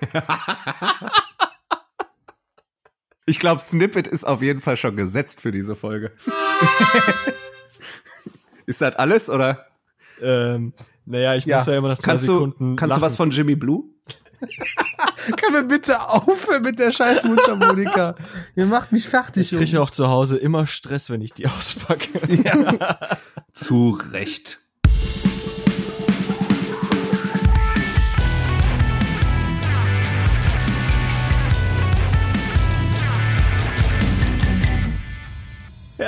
Ich glaube, Snippet ist auf jeden Fall schon gesetzt für diese Folge. ist das alles oder? Ähm, naja, ich Ja. muss ja immer nach zwei Kannst Sekunden du, kannst du lachen. was von Jimmy Blue? Können wir bitte aufhören mit der scheiß Mundharmonika? Ihr macht mich fertig. Ich kriege auch zu Hause immer Stress, wenn ich die auspacke. Ja. Zu Recht.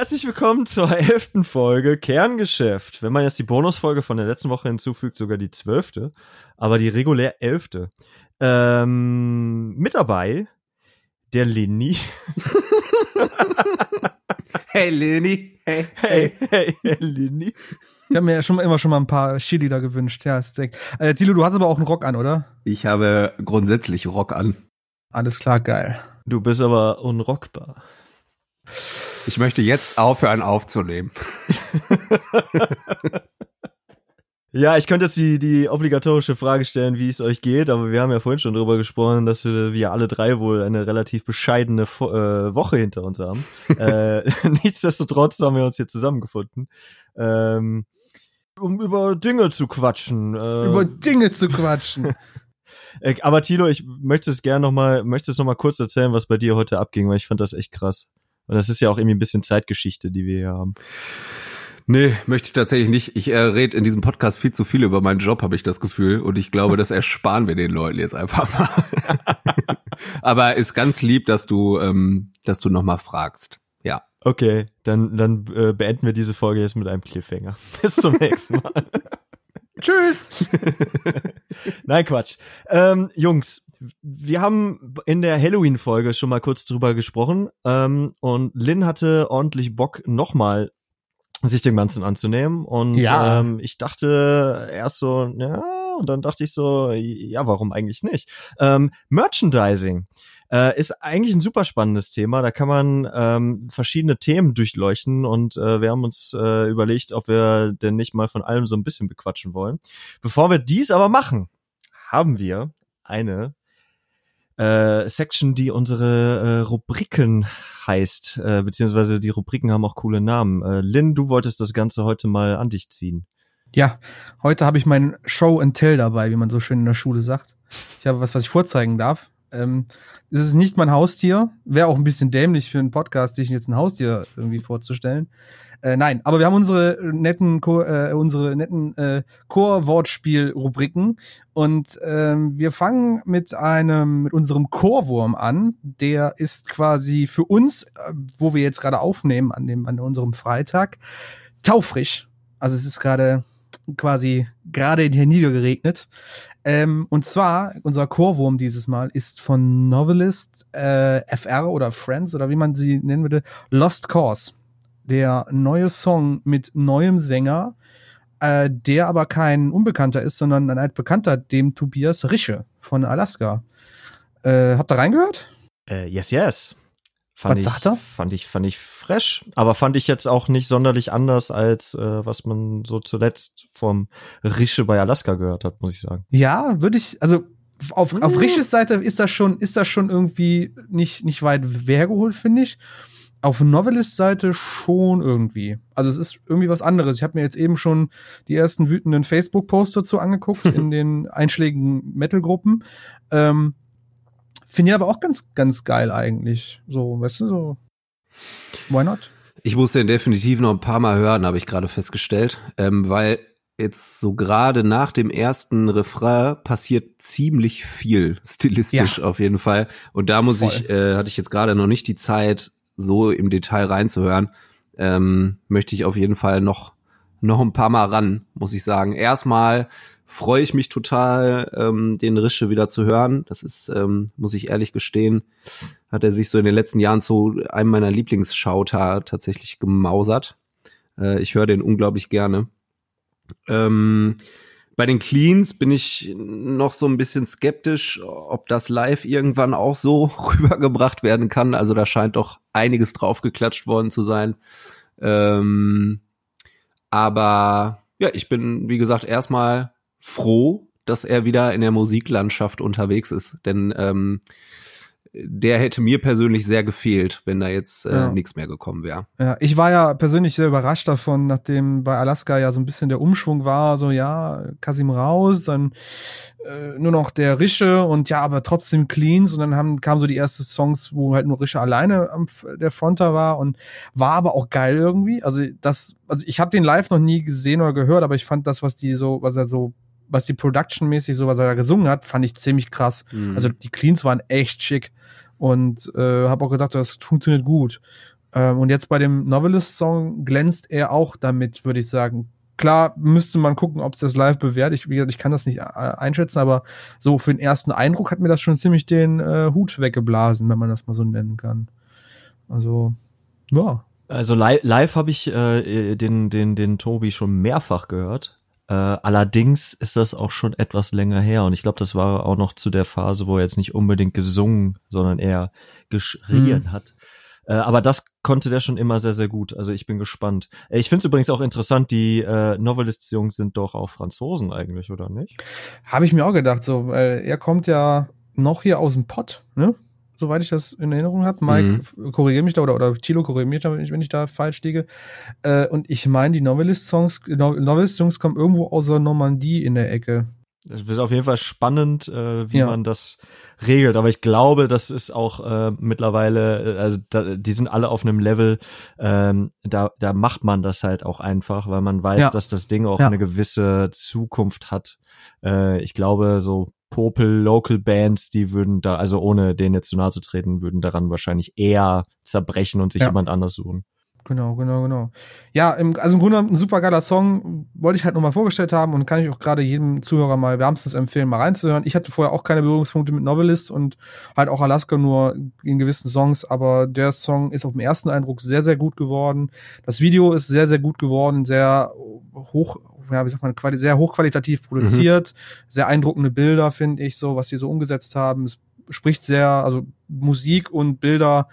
Herzlich willkommen zur elften Folge Kerngeschäft. Wenn man jetzt die Bonusfolge von der letzten Woche hinzufügt, sogar die zwölfte, aber die regulär elfte. Ähm, mit dabei der Linny. Hey Leni. Hey, Hey, hey, hey Linny. Ich habe mir ja schon immer schon mal ein paar Chili da gewünscht. Ja, Steak. Äh, Tilo, du hast aber auch einen Rock an, oder? Ich habe grundsätzlich Rock an. Alles klar, geil. Du bist aber unrockbar. Ich möchte jetzt aufhören aufzunehmen. Ja, ich könnte jetzt die, die obligatorische Frage stellen, wie es euch geht, aber wir haben ja vorhin schon drüber gesprochen, dass wir alle drei wohl eine relativ bescheidene Fo äh, Woche hinter uns haben. äh, nichtsdestotrotz haben wir uns hier zusammengefunden, ähm, um über Dinge zu quatschen. Äh, Über Dinge zu quatschen. äh, aber Tilo, ich möchte es gerne noch mal, möchte es noch mal kurz erzählen, was bei dir heute abging, weil ich fand das echt krass. Und das ist ja auch irgendwie ein bisschen Zeitgeschichte, die wir hier haben. Nee, möchte ich tatsächlich nicht. Ich äh, rede in diesem Podcast viel zu viel über meinen Job, habe ich das Gefühl. Und ich glaube, das ersparen wir den Leuten jetzt einfach mal. Aber ist ganz lieb, dass du, ähm, dass du nochmal fragst. Ja. Okay, dann, dann äh, beenden wir diese Folge jetzt mit einem Cliffhanger. Bis zum nächsten Mal. Tschüss. Nein, Quatsch. Ähm, Jungs, wir haben in der Halloween-Folge schon mal kurz drüber gesprochen ähm, und Lynn hatte ordentlich Bock, nochmal sich dem Ganzen anzunehmen und Ja. ähm, ich dachte erst so, ja, und dann dachte ich so, ja, warum eigentlich nicht? Ähm, Merchandising äh, ist eigentlich ein super spannendes Thema. Da kann man ähm, verschiedene Themen durchleuchten und äh, wir haben uns äh, überlegt, ob wir denn nicht mal von allem so ein bisschen bequatschen wollen. Bevor wir dies aber machen, haben wir eine äh, Section, die unsere äh, Rubriken heißt, äh, beziehungsweise die Rubriken haben auch coole Namen. Äh, Lynn, du wolltest das Ganze heute mal an dich ziehen. Ja, heute habe ich mein Show and Tell dabei, wie man so schön in der Schule sagt. Ich habe was, was ich vorzeigen darf. Ähm, es ist nicht mein Haustier. Wäre auch ein bisschen dämlich für einen Podcast, sich jetzt ein Haustier irgendwie vorzustellen. Äh, nein, aber wir haben unsere netten, Chor- äh, unsere netten äh, Chor-Wortspiel-Rubriken und ähm, wir fangen mit einem, mit unserem Chorwurm an. Der ist quasi für uns, äh, wo wir jetzt gerade aufnehmen an dem, an unserem Freitag, taufrisch. Also es ist gerade quasi gerade hier niedergeregnet. Ähm, und zwar, unser Chorwurm dieses Mal ist von Novelist äh, FR oder Friends oder wie man sie nennen würde, Lost Cause. Der neue Song mit neuem Sänger, äh, der aber kein Unbekannter ist, sondern ein altbekannter, dem Tobias Rische von Alaska. Äh, habt ihr reingehört? Äh, yes, yes. Fand Was ich, sagt er? Fand ich, fand ich fresh, aber fand ich jetzt auch nicht sonderlich anders als äh, was man so zuletzt vom Rische bei Alaska gehört hat, muss ich sagen. Ja, würde ich, also auf, auf Ja. Risches Seite ist das schon, ist das schon irgendwie nicht, nicht weit hergeholt, finde ich. Auf Novelist-Seite schon irgendwie. Also es ist irgendwie was anderes. Ich habe mir jetzt eben schon die ersten wütenden Facebook-Posts dazu angeguckt in den einschlägigen Metal-Gruppen. Ähm, Finde ich aber auch ganz, ganz geil eigentlich. So, weißt du, so. Why not? Ich muss den definitiv noch ein paar Mal hören, habe ich gerade festgestellt, ähm, weil jetzt so gerade nach dem ersten Refrain passiert ziemlich viel stilistisch auf jeden Fall. Und da muss Voll. ich, äh, hatte ich jetzt gerade noch nicht die Zeit, so im Detail reinzuhören. Ähm, möchte ich auf jeden Fall noch noch ein paar Mal ran, muss ich sagen. Erstmal freue ich mich total, ähm, den Rische wieder zu hören. Das ist, ähm, muss ich ehrlich gestehen, hat er sich so in den letzten Jahren zu einem meiner Lieblingsschauter tatsächlich gemausert. Äh, ich höre den unglaublich gerne. Ähm, bei den Cleans bin ich noch so ein bisschen skeptisch, ob das live irgendwann auch so rübergebracht werden kann. Also da scheint doch einiges draufgeklatscht worden zu sein. Ähm, aber ja, ich bin, wie gesagt, erstmal froh, dass er wieder in der Musiklandschaft unterwegs ist. Denn ähm, der hätte mir persönlich sehr gefehlt, wenn da jetzt äh, Ja. nichts mehr gekommen wäre. Ja, ich war ja persönlich sehr überrascht davon, nachdem bei Alaska ja so ein bisschen der Umschwung war, so ja, Kasim raus, dann äh, nur noch der Rische und ja, aber trotzdem Cleans und dann haben, kamen so die ersten Songs, wo halt nur Rische alleine am, der Fronter war und war aber auch geil irgendwie. Also das, also ich habe den live noch nie gesehen oder gehört, aber ich fand das, was die so, was er so, was die Production-mäßig so, was er da gesungen hat, fand ich ziemlich krass. Mhm. Also die Cleans waren echt schick und äh, habe auch gedacht, das funktioniert gut. Ähm, und jetzt bei dem Novelist-Song glänzt er auch damit, würde ich sagen. Klar müsste man gucken, ob es das live bewährt. Ich, wie gesagt, ich kann das nicht äh, einschätzen, aber so für den ersten Eindruck hat mir das schon ziemlich den äh, Hut weggeblasen, wenn man das mal so nennen kann. Also, ja. Also live, live habe ich äh, den, den, den Tobi schon mehrfach gehört. Äh, allerdings ist das auch schon etwas länger her und ich glaube, das war auch noch zu der Phase, wo er jetzt nicht unbedingt gesungen, sondern eher geschrien hat. Äh, aber das konnte der schon immer sehr, sehr gut. Also ich bin gespannt. Äh, Ich finde es übrigens auch interessant, die äh, Novelist-Jungs sind doch auch Franzosen eigentlich, oder nicht? Habe ich mir auch gedacht, so, weil er kommt ja noch hier aus dem Pott, ne? Soweit ich das in Erinnerung habe. Mike, korrigiere mich da oder, oder Tilo korrigiere mich da, wenn ich, wenn ich da falsch liege. Äh, und ich meine, die Novelist-Songs, No- Novelist-Jungs kommen irgendwo aus der Normandie in der Ecke. Es wird auf jeden Fall spannend, äh, wie Ja. man das regelt. Aber ich glaube, das ist auch äh, mittlerweile, äh, also da, die sind alle auf einem Level, ähm, da, da macht man das halt auch einfach, weil man weiß, Ja. dass das Ding auch Ja. eine gewisse Zukunft hat. Äh, ich glaube, so Popel Local Bands, die würden da, also ohne denen jetzt zu nahe zu treten, würden daran wahrscheinlich eher zerbrechen und sich Ja. jemand anders suchen. Genau, genau, genau. Ja, im, also im Grunde ein super geiler Song, wollte ich halt nochmal vorgestellt haben und kann ich auch gerade jedem Zuhörer mal wärmstens empfehlen, mal reinzuhören. Ich hatte vorher auch keine Berührungspunkte mit Novelist und halt auch Alaska nur in gewissen Songs, aber der Song ist auf den ersten Eindruck sehr, sehr gut geworden. Das Video ist sehr, sehr gut geworden, sehr hoch, ja, wie sagt man, sehr hochqualitativ produziert, sehr eindruckende Bilder, finde ich, so, was die so umgesetzt haben. Es spricht sehr, also Musik und Bilder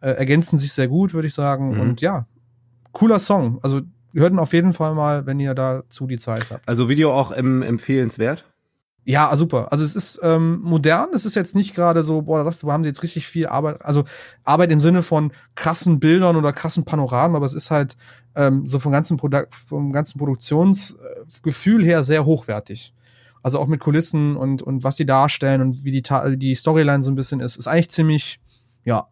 äh, ergänzen sich sehr gut, würde ich sagen. Mhm. Und ja, cooler Song. Also hört ihn auf jeden Fall mal, wenn ihr dazu die Zeit habt. Also Video auch ähm, empfehlenswert. Ja, super. Also es ist ähm, modern. Es ist jetzt nicht gerade so, boah, da sagst du, wir haben jetzt richtig viel Arbeit. Also Arbeit im Sinne von krassen Bildern oder krassen Panoramen, aber es ist halt ähm, so vom ganzen, Produ vom ganzen Produktionsgefühl her sehr hochwertig. Also auch mit Kulissen und, und was sie darstellen und wie die, Ta- die Storyline so ein bisschen ist. Ist eigentlich ziemlich, ja,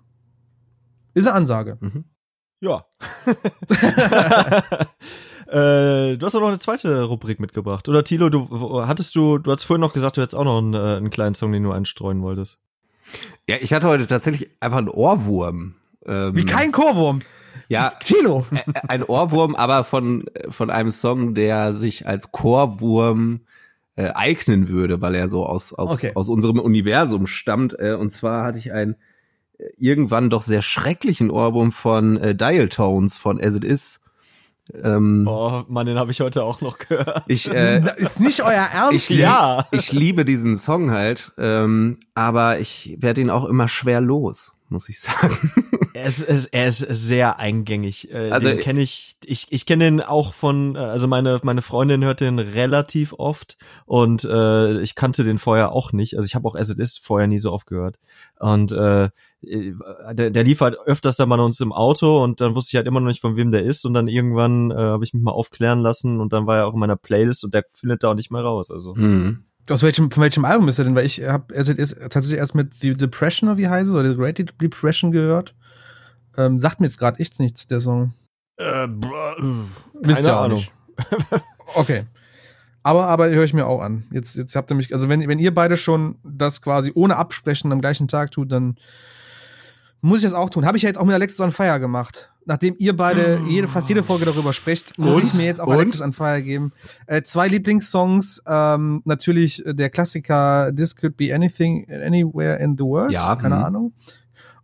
ist eine Ansage. Mhm. Ja. äh, du hast auch noch eine zweite Rubrik mitgebracht. Oder Tilo, du hattest du, du hast vorhin noch gesagt, du hättest auch noch einen, äh, einen kleinen Song, den du einstreuen wolltest. Ja, ich hatte heute tatsächlich einfach einen Ohrwurm. Ähm, Wie kein Chorwurm. Ja, Tilo. Ein Ohrwurm, aber von, von einem Song, der sich als Chorwurm äh, eignen würde, weil er so aus, aus, Okay. aus unserem Universum stammt. Äh, und zwar hatte ich einen äh, irgendwann doch sehr schrecklichen Ohrwurm von äh, Dial Tones von As It Is. Ähm, Oh, Mann, den habe ich heute auch noch gehört. ich, äh, ist nicht euer Ernst. ich, Ja. ich liebe diesen Song halt, ähm, aber ich werde ihn auch immer schwer los, muss ich sagen. Er ist, er ist, er ist sehr eingängig. Äh, Also- den kenne ich, ich, ich kenne den auch von, äh, also meine, meine Freundin hört den relativ oft und äh, ich kannte den vorher auch nicht. Also ich habe auch As It Is vorher nie so oft gehört. Und äh, der, der lief halt öfters dann bei uns im Auto und dann wusste ich halt immer noch nicht, von wem der ist. Und dann irgendwann äh, habe ich mich mal aufklären lassen und dann war er auch in meiner Playlist und der findet da auch nicht mehr raus. Also Hm. Aus welchem, von welchem Album ist er denn? Weil ich habe As It Is tatsächlich erst mit The Depression oder wie heißt es, oder The Great Depression gehört. Ähm, sagt mir jetzt gerade echt nichts, der Song. äh, Wisst keine ihr auch Ahnung. nicht. Okay. Aber, aber höre ich mir auch an. Jetzt, jetzt habt ihr mich, also wenn, wenn ihr beide schon das quasi ohne Absprechen am gleichen Tag tut, dann muss ich das auch tun. Habe ich ja jetzt auch mit Alexis on Fire gemacht. Nachdem ihr beide jede, fast jede Folge darüber sprecht, muss Und? ich mir jetzt auch Und? Alexis on Fire geben. Äh, zwei Lieblingssongs, ähm, natürlich äh, der Klassiker This Could Be Anything, Anywhere in the World. Ja, Keine mhm. Ahnung.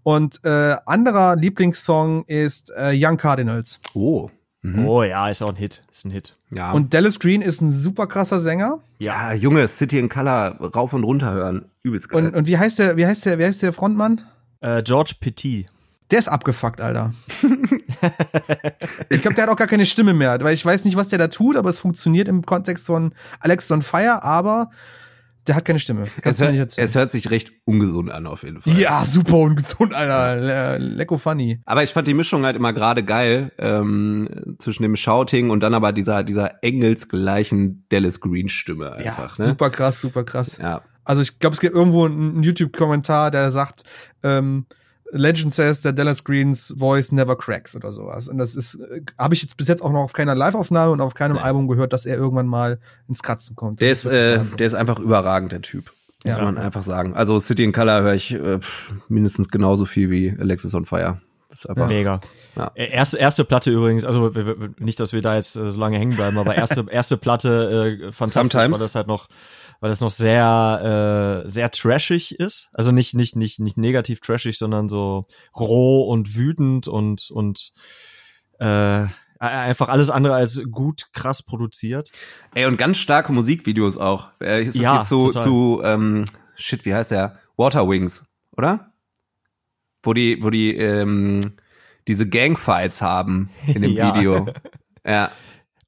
Und äh, anderer Lieblingssong ist äh, Young Cardinals. Oh. Mhm. Oh ja, ist auch ein Hit. Ist ein Hit. Ja. Und Dallas Green ist ein super krasser Sänger. Ja, Junge, City in Color rauf und runter hören. Übelst geil. Und, und wie heißt der, wie heißt der, wie heißt der Frontmann? Äh, George Petit. Der ist abgefuckt, Alter. ich glaube, der hat auch gar keine Stimme mehr, weil ich weiß nicht, was der da tut, aber es funktioniert im Kontext von Alex on Fire, aber der hat keine Stimme. Es hört, es hört, sich recht ungesund an, auf jeden Fall. Ja, super ungesund, Alter. Le lecko funny. Aber ich fand die Mischung halt immer gerade geil, ähm, zwischen dem Shouting und dann aber dieser, dieser engelsgleichen Dallas Green Stimme einfach. Ja, ne? super krass, super krass. Ja. Also ich glaube, es gibt irgendwo einen YouTube-Kommentar, der sagt, ähm, Legend says that Dallas Greens voice never cracks oder sowas. Und das ist, äh, habe ich jetzt bis jetzt auch noch auf keiner Live-Aufnahme und auf keinem nee. Album gehört, dass er irgendwann mal ins Kratzen kommt. Der ist, äh, der ist einfach überragend, der Typ. Muss ja. man einfach sagen. Also City in Color höre ich äh, mindestens genauso viel wie Alexis on Fire. ist einfach, Mega. Ja. Erste, erste Platte übrigens, also nicht, dass wir da jetzt so lange hängen bleiben, aber erste, erste Platte äh, fantastisch, Sometimes. weil das halt noch weil das noch sehr äh, sehr trashig ist. Also nicht nicht nicht nicht negativ trashig, sondern so roh und wütend und und äh, einfach alles andere als gut krass produziert. Ey und ganz starke Musikvideos auch. Äh, ist das ja, hier zu total. zu ähm, shit, wie heißt der? Water Wings, oder? Wo die wo die ähm, diese Gangfights haben in dem ja. Video. Ja.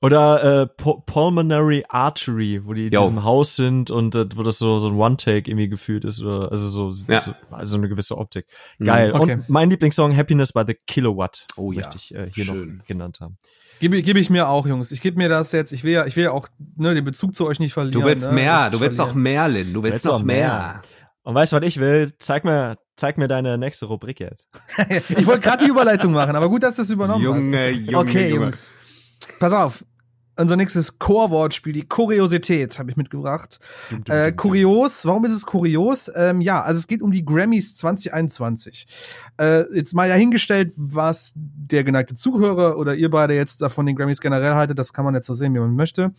Oder äh, Pulmonary Archery, wo die in Yo. diesem Haus sind und äh, wo das so, so ein One-Take irgendwie gefühlt ist. Oder also so, ja. also eine gewisse Optik. Mhm. Geil. Okay. Und mein Lieblingssong Happiness by the Kilowatt. Oh ja. Möchte ich äh, hier Schön. noch genannt haben. Gebe geb ich mir auch, Jungs. Ich gebe mir das jetzt. Ich will ja, ich will ja auch ne, den Bezug zu euch nicht verlieren. Du willst ne? mehr, du willst noch mehr, Lin. Du willst, willst noch mehr. mehr. Und weißt du, was ich will? Zeig mir, zeig mir deine nächste Rubrik jetzt. ich wollte gerade die Überleitung machen, aber gut, dass du es übernommen Junge, hast. Junge, okay, Junge. Jungs. Pass auf unser nächstes Core-Wortspiel, die Kuriosität, habe ich mitgebracht. Dum, dum, äh, kurios, warum ist es kurios? Ähm, ja, also es geht um die Grammys 2021. Äh, jetzt mal ja hingestellt, was der geneigte Zuhörer oder ihr beide jetzt davon den Grammys generell haltet, das kann man jetzt so sehen, wie man möchte.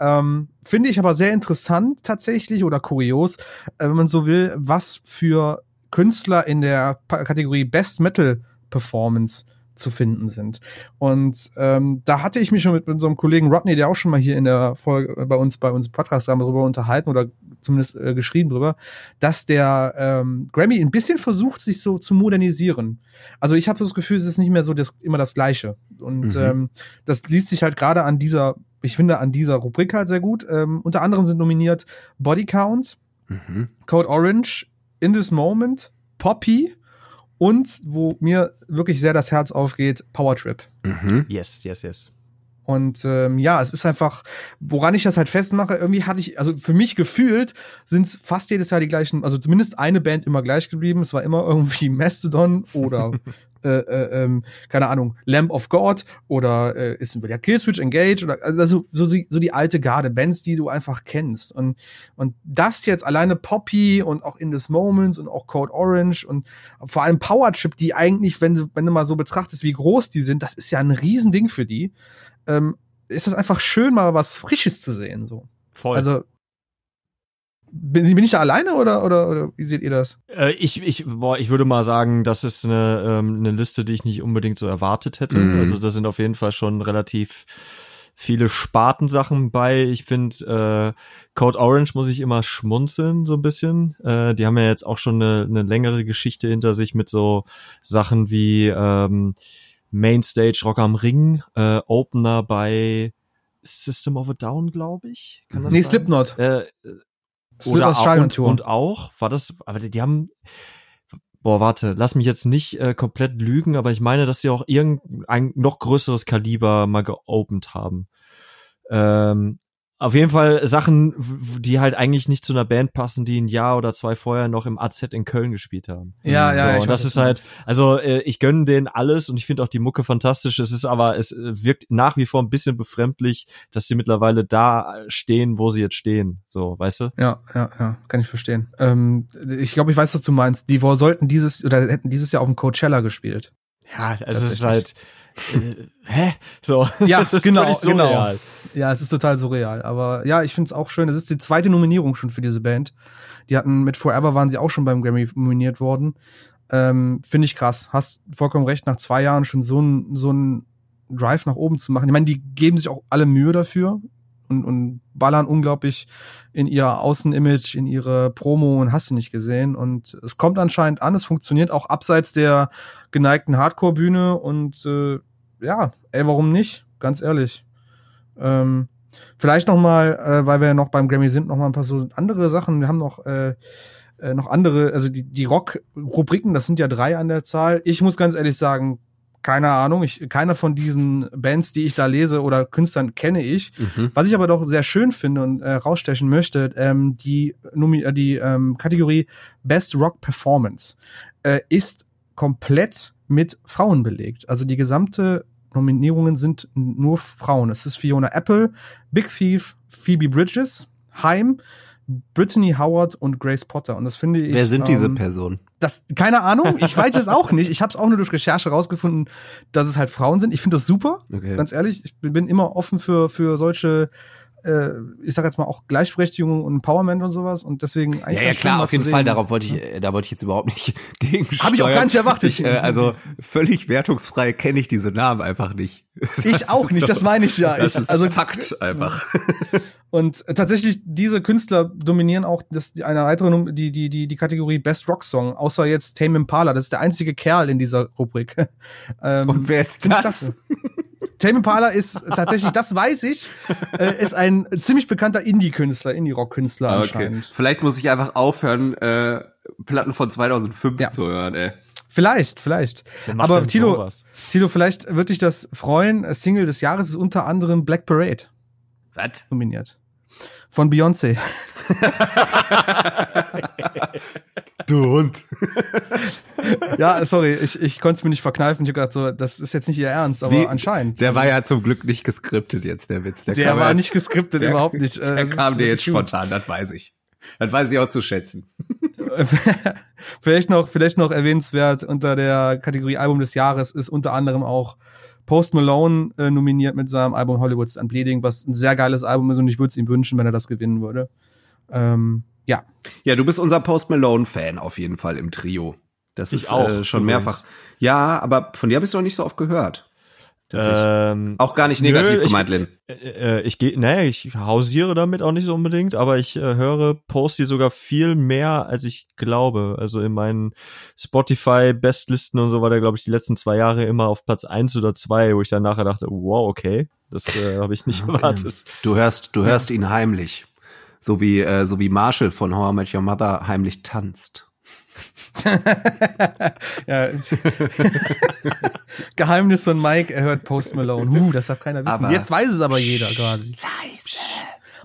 Ähm, Finde ich aber sehr interessant tatsächlich oder kurios, äh, wenn man so will, was für Künstler in der Kategorie Best Metal Performance zu finden sind. Und ähm, da hatte ich mich schon mit unserem Kollegen Rodney, der auch schon mal hier in der Folge bei uns, bei uns im Podcast darüber unterhalten oder zumindest äh, geschrieben drüber, dass der ähm, Grammy ein bisschen versucht, sich so zu modernisieren. Also ich habe das Gefühl, es ist nicht mehr so das, immer das Gleiche. Und mhm. ähm, das liest sich halt gerade an dieser, ich finde, an dieser Rubrik halt sehr gut. Ähm, unter anderem sind nominiert Body Count, mhm. Code Orange, In This Moment, Poppy, und wo mir wirklich sehr das Herz aufgeht, Power Trip. Mhm. Yes, yes, yes. Und ähm, ja, es ist einfach, woran ich das halt festmache, irgendwie hatte ich, also für mich gefühlt sind es fast jedes Jahr die gleichen, also zumindest eine Band immer gleich geblieben. Es war immer irgendwie Mastodon oder äh, äh, ähm, keine Ahnung, Lamp of God oder äh, ist ja Killswitch Engage oder also so, so, so die alte Garde, Bands, die du einfach kennst. Und, und das jetzt alleine Poppy und auch In This Moments und auch Code Orange und vor allem Power Trip, die eigentlich, wenn du, wenn du mal so betrachtest, wie groß die sind, das ist ja ein Riesending für die. Ähm, ist das einfach schön, mal was Frisches zu sehen. So. Voll. Also bin, bin ich da alleine oder, oder, oder wie seht ihr das? Äh, ich, ich, boah, ich würde mal sagen, das ist eine, ähm, eine Liste, die ich nicht unbedingt so erwartet hätte. Mhm. Also da sind auf jeden Fall schon relativ viele Spartensachen bei. Ich finde, äh, Code Orange muss ich immer schmunzeln, so ein bisschen. Äh, die haben ja jetzt auch schon eine, eine längere Geschichte hinter sich mit so Sachen wie ähm, Mainstage Rock am Ring, äh, Opener bei System of a Down, glaube ich. Kann das nee, sein? Slipknot. Äh, oder und, und auch, war das, aber die, die haben, boah, warte, lass mich jetzt nicht äh, komplett lügen, aber ich meine, dass sie auch irgendein noch größeres Kaliber mal geopend haben. Ähm, auf jeden Fall Sachen, die halt eigentlich nicht zu einer Band passen, die ein Jahr oder zwei vorher noch im AZ in Köln gespielt haben. Ja, ja. So, und das ist halt, also äh, ich gönne denen alles und ich finde auch die Mucke fantastisch. Es ist aber, es äh, wirkt nach wie vor ein bisschen befremdlich, dass sie mittlerweile da stehen, wo sie jetzt stehen. So, weißt du? Ja, ja, ja, kann ich verstehen. Ähm, ich glaube, ich weiß, was du meinst. Die sollten dieses oder hätten dieses Jahr auf dem Coachella gespielt. Ja, also es ist halt äh, hä? So. Ja, genau, genau. Ja, es ist total surreal. Aber ja, ich finde es auch schön. Es ist die zweite Nominierung schon für diese Band. Die hatten mit Forever waren sie auch schon beim Grammy nominiert worden. Ähm, finde ich krass. Hast vollkommen recht, nach zwei Jahren schon so ein, so ein Drive nach oben zu machen. Ich meine, die geben sich auch alle Mühe dafür. und, und ballern unglaublich in ihr Außenimage, in ihre Promo und hast du nicht gesehen. Und es kommt anscheinend an, es funktioniert auch abseits der geneigten Hardcore-Bühne und äh, ja, ey, warum nicht? Ganz ehrlich. Ähm, vielleicht noch mal, äh, weil wir ja noch beim Grammy sind, noch mal ein paar so andere Sachen. Wir haben noch äh, äh, noch andere, also die, die Rock-Rubriken, das sind ja drei an der Zahl. Ich muss ganz ehrlich sagen, keine Ahnung, ich, keiner von diesen Bands, die ich da lese oder Künstlern kenne ich. Mhm. Was ich aber doch sehr schön finde und äh, rausstechen möchte, ähm, die, äh, die ähm, Kategorie Best Rock Performance äh, ist komplett mit Frauen belegt. Also die gesamte Nominierungen sind nur Frauen. Es ist Fiona Apple, Big Thief, Phoebe Bridges, Haim, Brittany Howard und Grace Potter. Und das finde ich. Wer sind diese ähm, Personen? das, keine Ahnung, ich weiß es auch nicht. Ich habe es auch nur durch Recherche rausgefunden, dass es halt Frauen sind. Ich finde das super, Okay. ganz ehrlich. Ich bin immer offen für, für solche, äh, ich sag jetzt mal auch Gleichberechtigung und Empowerment und sowas. Und deswegen Ja, eigentlich ja schön, klar, auf jeden. Fall. Darauf wollte ich, äh, da wollte ich jetzt überhaupt nicht gegen Hab ich auch gar nicht erwartet. Ich, äh, also völlig wertungsfrei kenne ich diese Namen einfach nicht. Ich auch nicht, das meine ich ja. Das Ich- ist also- Fakt einfach. Und tatsächlich, diese Künstler dominieren auch das, die- eine weitere, die, die, die, die Kategorie Best Rock Song, außer jetzt Tame Impala. Das ist der einzige Kerl in dieser Rubrik. ähm, Und wer ist das? Tame Impala ist tatsächlich, das weiß ich, äh, ist ein ziemlich bekannter Indie-Künstler, Indie-Rock-Künstler Ah, Okay. anscheinend. Vielleicht muss ich einfach aufhören, äh, Platten von 2005 Ja. zu hören, ey. Vielleicht, vielleicht. Aber Tilo, sowas? Tilo, vielleicht wird dich das freuen. Äh, Single des Jahres ist unter anderem Black Parade Was? nominiert. Von Beyoncé. Du Hund. Ja, sorry, ich, ich konnte es mir nicht verkneifen. Ich hab gedacht, so, das ist jetzt nicht ihr Ernst, aber Wie- anscheinend. Der war ja zum Glück nicht geskriptet jetzt, der Witz. der kam war jetzt- nicht geskriptet, der- überhaupt nicht. Äh, Der das kam dir jetzt gut. spontan, das weiß ich. Das weiß ich auch zu schätzen. vielleicht noch, vielleicht noch erwähnenswert unter der Kategorie Album des Jahres ist unter anderem auch Post Malone äh, nominiert mit seinem Album Hollywood's and Bleeding, was ein sehr geiles Album ist und ich würde es ihm wünschen, wenn er das gewinnen würde. Ähm, ja, Ja, du bist unser Post Malone-Fan auf jeden Fall im Trio. Das Ich ist auch, äh, schon übrigens. mehrfach. Ja, aber von dir habe ich noch nicht so oft gehört. Ähm, auch gar nicht nö, negativ ich- gemeint, Lin. äh, äh, ich gehe, nee, ich hausiere damit auch nicht so unbedingt, aber ich äh, höre Posty sogar viel mehr, als ich glaube. Also in meinen Spotify-Bestlisten und so war der, glaube ich, die letzten zwei Jahre immer auf Platz eins oder zwei, wo ich dann nachher dachte, wow, okay, das äh, habe ich nicht Okay. erwartet. Du hörst, du hörst ihn heimlich. So wie, äh, so wie Marshall von How I Met Your Mother heimlich tanzt. Ja. Geheimnis von Mike, er hört Post Malone. Huh, das darf keiner wissen. Aber- Jetzt weiß es aber jeder quasi. Leise.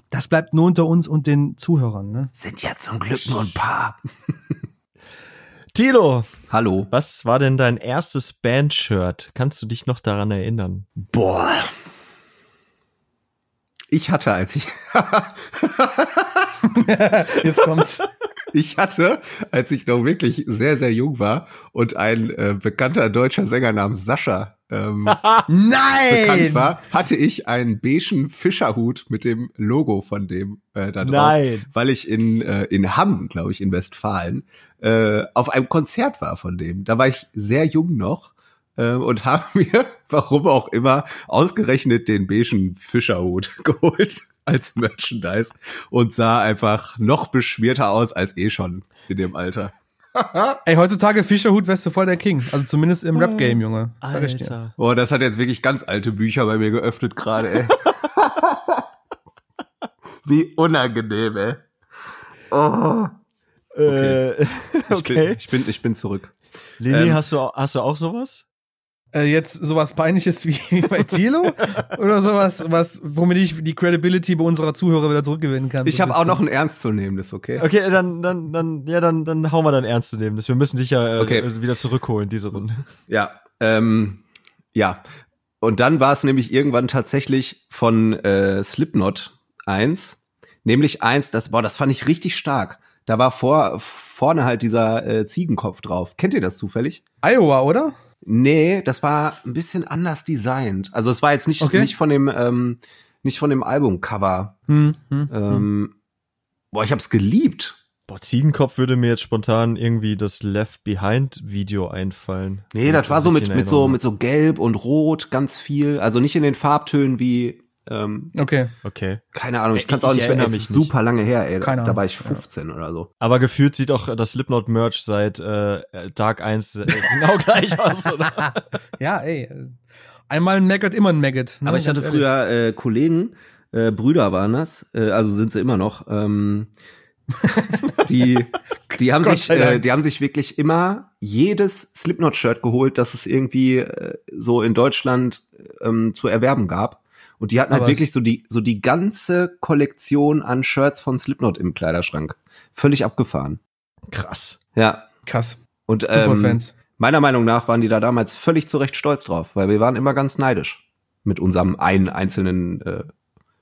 Das bleibt nur unter uns und den Zuhörern, ne? Sind ja zum Glück nur ein paar. Tilo, Hallo. was war denn dein erstes Bandshirt? Kannst du dich noch daran erinnern? Boah. Ich hatte, als ich, Jetzt kommt. Ich hatte, als ich noch wirklich sehr, sehr jung war und ein äh, bekannter deutscher Sänger namens Sascha ähm, bekannt Nein! war, hatte ich einen beigen Fischerhut mit dem Logo von dem äh, da drauf. Nein. Weil ich in, äh, in Hamm, glaube ich, in Westfalen, äh, auf einem Konzert war von dem. Da war ich sehr jung noch äh, und habe mir, warum auch immer, ausgerechnet den beigen Fischerhut geholt als Merchandise und sah einfach noch beschwerter aus als eh schon in dem Alter. Ey, heutzutage Fischerhut wärst du voll der King. Also zumindest im Rap-Game, Junge. Sag ich dir. Alter. Oh, das hat jetzt wirklich ganz alte Bücher bei mir geöffnet gerade, ey. Wie unangenehm, ey. Oh. Äh, Ich, bin, okay. ich, bin, ich bin zurück. Lili, Ähm, hast du, hast du auch sowas? Äh, jetzt sowas peinliches wie, wie bei Thilo? Oder sowas, was, womit ich die Credibility bei unserer Zuhörer wieder zurückgewinnen kann? Ich so habe auch noch ein ernstzunehmendes, okay? Okay, dann, dann, dann, ja, dann, dann hauen wir dann ernst zu nehmen. Wir müssen dich ja äh, Okay. wieder zurückholen, diese Runde. Ja, ähm, ja. Und dann war es nämlich irgendwann tatsächlich von äh, Slipknot eins, nämlich eins, das, boah, das fand ich richtig stark. Da war vor, vorne halt dieser äh, Ziegenkopf drauf. Kennt ihr das zufällig? Iowa, oder? Nee, das war ein bisschen anders designt. Also es war jetzt nicht, Okay. nicht von dem, ähm, nicht von dem Albumcover. Hm, hm, hm. Ähm, boah, ich hab's geliebt. Boah, Ziegenkopf würde mir jetzt spontan irgendwie das Left Behind Video einfallen. Nee, das war so mit, mit so, mit so gelb und rot ganz viel. Also nicht in den Farbtönen wie Ähm, Okay. Okay. keine Ahnung, ich kann es auch ich nicht erinnere es mich super lange her, ey. Keine da Ahnung. war ich 15 oder so. Aber gefühlt sieht auch das Slipknot-Merch seit äh, Tag 1 äh, genau gleich aus, oder? Ja, ey. Einmal ein Maggot, immer ein Maggot. ne? Aber ich hatte ehrlich. früher äh, Kollegen, äh, Brüder waren das, äh, also sind sie immer noch. Ähm, die, die haben sich, äh, die haben sich wirklich immer jedes Slipknot-Shirt geholt, das es irgendwie äh, so in Deutschland ähm, zu erwerben gab. Und die hatten halt Aber wirklich so die, so die ganze Kollektion an Shirts von Slipknot im Kleiderschrank. Völlig abgefahren. Krass. Ja. Krass. Und Super ähm, Fans. meiner Meinung nach waren die da damals völlig zu Recht stolz drauf, weil wir waren immer ganz neidisch mit unserem einen einzelnen äh,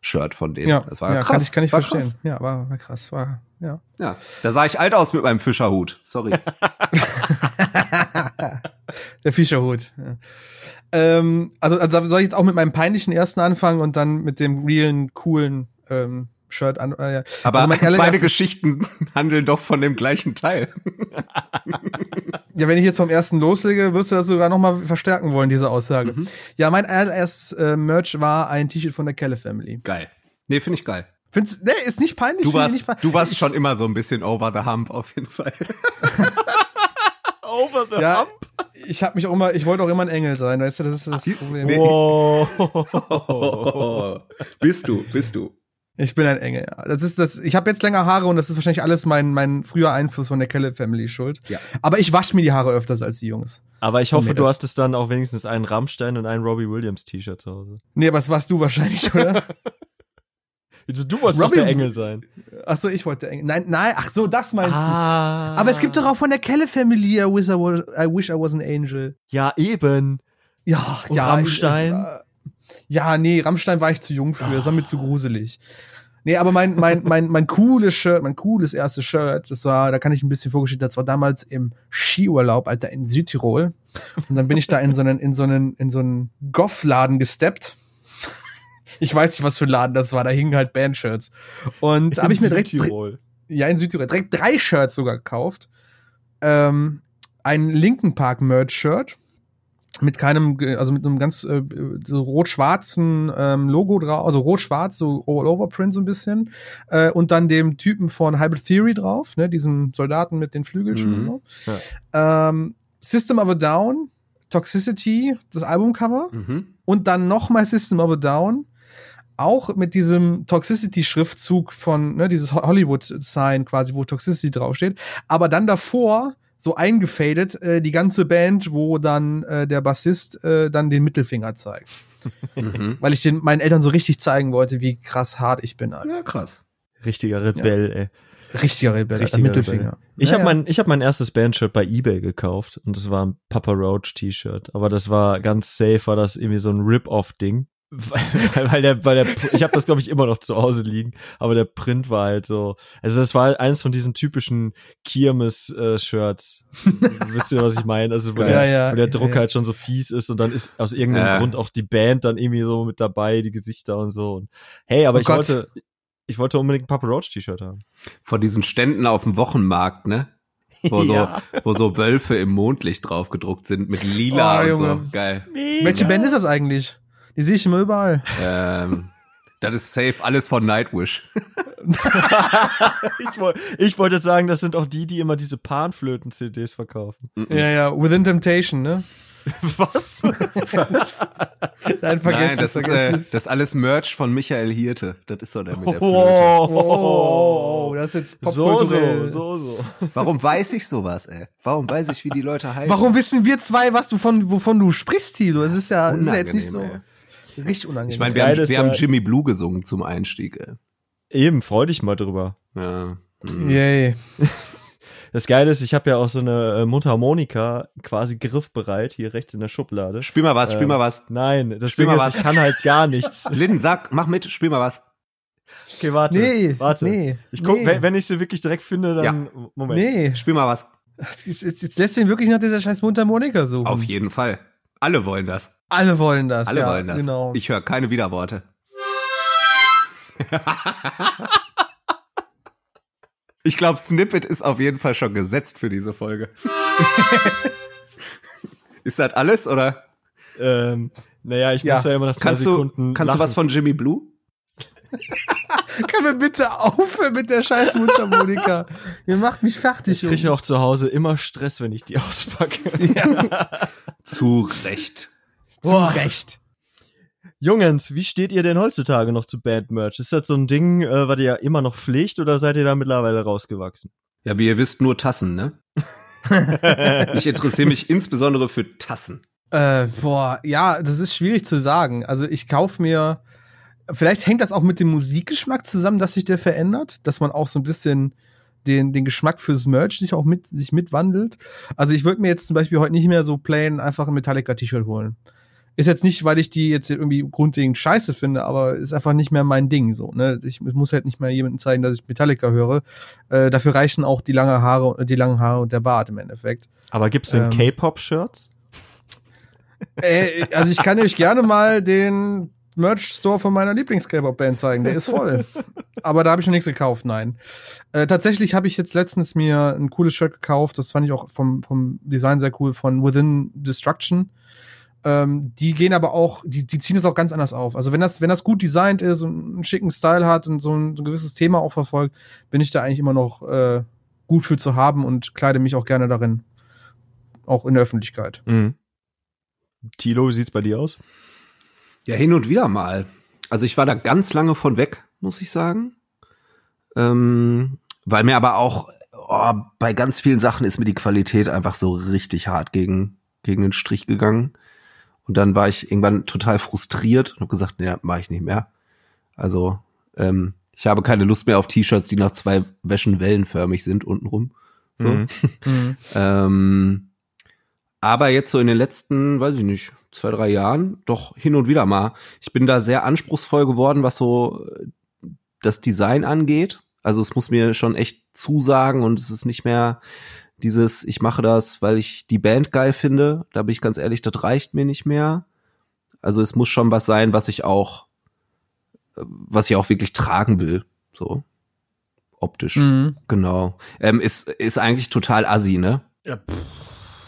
Shirt von denen. Ja, das war ja krass. kann ich, kann ich war verstehen. Krass. Ja, war, war krass. War, ja. Ja, da sah ich alt aus mit meinem Fischerhut. Sorry. Der Fischerhut. Ja. Ähm, also, also soll ich jetzt auch mit meinem peinlichen ersten anfangen und dann mit dem realen, coolen ähm, Shirt an. Äh, ja. Aber Also beide Geschichten handeln doch von dem gleichen Teil. Ja, wenn ich jetzt vom ersten loslege, wirst du das sogar noch mal verstärken wollen, diese Aussage. Mhm. Ja, mein allererstes äh, Merch war ein T-Shirt von der Kelle Family. Geil. Nee, finde ich geil. Find's, nee, ist nicht peinlich. Du warst, nicht pein- du warst schon immer so ein bisschen over the hump auf jeden Fall. Over the Ja, ich habe mich auch immer, ich wollte auch immer ein Engel sein, weißt du, das ist das Problem. nee. Wow. bist du, bist du. Ich bin ein Engel, ja. Das ist das, ich habe jetzt länger Haare und das ist wahrscheinlich alles mein, mein früher Einfluss von der Kelle Family schuld. Ja. Aber ich wasche mir die Haare öfters als die Jungs. Aber ich hoffe, du das- hattest dann auch wenigstens einen Rammstein und einen Robbie Williams T-Shirt zu Hause. Nee, was warst du wahrscheinlich, oder? Also, du wolltest Robbie- doch der Engel sein. ach so, ich wollte der Engel. Nein, nein, ach so, das meinst Ah. du. Aber es gibt doch auch von der Kelle Family I wish I was, I wish I was an angel. Ja, eben. Ja, Und ja. Rammstein? äh, Ja, nee, Rammstein war ich zu jung für, das war mir zu gruselig. Nee, aber mein, mein, mein, mein cooles Shirt, mein cooles erstes Shirt, das war, da kann ich ein bisschen vorgestellt, das war damals im Skiurlaub, Alter, in Südtirol. Und dann bin ich da in so einen, in so einen, in so einen Goff-Laden gesteppt. Ich weiß nicht, was für ein Laden das war, da hingen halt Bandshirts. Und habe ich mir direkt, Tirol. ja, in Südtirol, direkt drei Shirts sogar gekauft. Ähm, ein Linken Park Merch Shirt mit keinem, also mit einem ganz äh, so rot-schwarzen ähm, Logo drauf, also rot-schwarz, so All-Over-Print so ein bisschen. Äh, und dann dem Typen von Hybrid Theory drauf, ne, diesem Soldaten mit den Flügelchen Mhm. und so. Ähm, System of a Down, Toxicity, das Albumcover Mhm. und dann nochmal System of a Down. Auch mit diesem Toxicity-Schriftzug von, ne, dieses Ho- Hollywood-Sign quasi, wo Toxicity draufsteht. Aber dann davor, so eingefadet, äh, die ganze Band, wo dann äh, der Bassist äh, dann den Mittelfinger zeigt. Mhm. Weil ich den meinen Eltern so richtig zeigen wollte, wie krass hart ich bin, Alter. Ja, krass. Richtiger Rebell, ey. Richtiger Rebell, Richtiger Mittelfinger. Rebell. Ich Ja, habe ja. mein, ich hab mein erstes Bandshirt bei Ebay gekauft und das war ein Papa Roach T-Shirt. Aber das war ganz safe, war das irgendwie so ein Rip-Off-Ding. Weil, weil der, weil der, ich habe das glaube ich immer noch zu Hause liegen, aber der Print war halt so, also das war eins von diesen typischen Kirmes-Shirts. Wisst ihr, was ich meine? Also wo, Geil. der, Ja, ja, wo der Druck ja. halt schon so fies ist und dann ist aus irgendeinem Ja. Grund auch die Band dann irgendwie so mit dabei, die Gesichter und so. Und hey, aber Oh ich Gott. wollte, ich wollte unbedingt ein Papa Roach T-Shirt haben. Von diesen Ständen auf dem Wochenmarkt, ne? Wo, so, Ja. wo so Wölfe im Mondlicht drauf gedruckt sind mit lila Oh, und so. Geil. Welche Band ist das eigentlich? Die sehe ich immer überall. Ähm, das ist safe alles von Nightwish. ich, woll, ich wollte jetzt sagen, das sind auch die, die immer diese Panflöten-CDs verkaufen. Ja, ja, Within Temptation, ne? Was? Nein, vergesst Nein, das ist, äh, es. das ist alles Merch von Michael Hirte. Das ist so der mit der Flöte. Oh, oh, oh, oh, das ist jetzt so, popkulturell. so, so, so. Warum weiß ich sowas, ey? Warum weiß ich, wie die Leute heißen? Warum wissen wir zwei, was du von, wovon du sprichst, Tilo? Es ist ja, ist ja jetzt nicht so Unangenehm, richtig unangenehm. Ich meine, wir, haben, wir haben ja- Jimmy Blue gesungen zum Einstieg, ey. Eben, freu dich mal drüber. Ja. Mhm. Yay. Das Geile ist, ich habe ja auch so eine äh, Mundharmonika quasi griffbereit hier rechts in der Schublade. Spiel mal was, spiel Ähm, mal was. Nein, das Spiel Ding mal ist, was. ich kann halt gar nichts. Linden, sag, mach mit, spiel mal was. Okay, warte. Nee, warte. nee, Ich guck, nee. wenn, wenn ich sie wirklich direkt finde, dann Moment. Nee, Spiel mal was. jetzt, jetzt, jetzt lässt du ihn wirklich nach dieser scheiß Mundharmonika suchen. Auf jeden Fall. Alle wollen das. Alle wollen das. Alle ja, wollen das. Genau. Ich höre keine Widerworte. ich glaube, Snippet ist auf jeden Fall schon gesetzt für diese Folge. ist das alles oder? Ähm, Naja, ich Ja. muss ja immer nach zwei Kannst du, Sekunden kannst du lachen. was von Jimmy Blue? Können wir bitte aufhören mit der scheiß Mundharmonika? Ihr macht mich fertig, Ich kriege auch zu Hause immer Stress, wenn ich die auspacke. Zu Recht. Zu Boah. Recht. Jungens, wie steht ihr denn heutzutage noch zu Bandmerch? Ist das so ein Ding, äh, was ihr immer noch pflegt oder seid ihr da mittlerweile rausgewachsen? Ja, wie ihr wisst, nur Tassen, ne? Ich interessiere mich insbesondere für Tassen. Äh, boah, ja, das ist schwierig zu sagen. Also ich kaufe mir, vielleicht hängt das auch mit dem Musikgeschmack zusammen, dass sich der verändert, dass man auch so ein bisschen den, den Geschmack fürs Merch sich auch mit, sich mitwandelt. Also ich würde mir jetzt zum Beispiel heute nicht mehr so plain einfach ein Metallica-T-Shirt holen. Ist jetzt nicht, weil ich die jetzt irgendwie grundlegend scheiße finde, aber ist einfach nicht mehr mein Ding so. Ne? Ich muss halt nicht mehr jemandem zeigen, dass ich Metallica höre. Äh, dafür reichen auch die lange Haare, die langen Haare und der Bart im Endeffekt. Aber gibt's denn Ähm. K-Pop-Shirts? Äh, also ich kann euch gerne mal den Merch-Store von meiner Lieblings-K-Pop-Band zeigen. Der ist voll. Aber da habe ich noch nichts gekauft, nein. Äh, tatsächlich habe ich jetzt letztens mir ein cooles Shirt gekauft. Das fand ich auch vom, vom Design sehr cool, von Within Destruction. Ähm, die gehen aber auch, die, die ziehen es auch ganz anders auf. Also wenn das, wenn das gut designt ist und einen schicken Style hat und so ein, so ein gewisses Thema auch verfolgt, bin ich da eigentlich immer noch äh, gut für zu haben und kleide mich auch gerne darin. Auch in der Öffentlichkeit. Mhm. Tilo, wie sieht's bei dir aus? Ja, hin und wieder mal. Also ich war da ganz lange von weg, muss ich sagen. Ähm, weil mir aber auch oh, bei ganz vielen Sachen ist mir die Qualität einfach so richtig hart gegen, gegen den Strich gegangen. Und dann war ich irgendwann total frustriert und habe gesagt, nee, mache ich nicht mehr. Also ähm, ich habe keine Lust mehr auf T-Shirts, die nach zwei Wäschen wellenförmig sind untenrum. So. Mhm. Mhm. Ähm, aber jetzt so in den letzten, weiß ich nicht, zwei, drei Jahren, doch hin und wieder mal. Ich bin da sehr anspruchsvoll geworden, was so äh, das Design angeht. Also es muss mir schon echt zusagen und es ist nicht mehr dieses, ich mache das, weil ich die Band geil finde. Da bin ich ganz ehrlich, das reicht mir nicht mehr. Also es muss schon was sein, was ich auch, äh, was ich auch wirklich tragen will. So. Optisch. Mhm. Genau. Ähm, ist, ist eigentlich total assi, ne? Ja,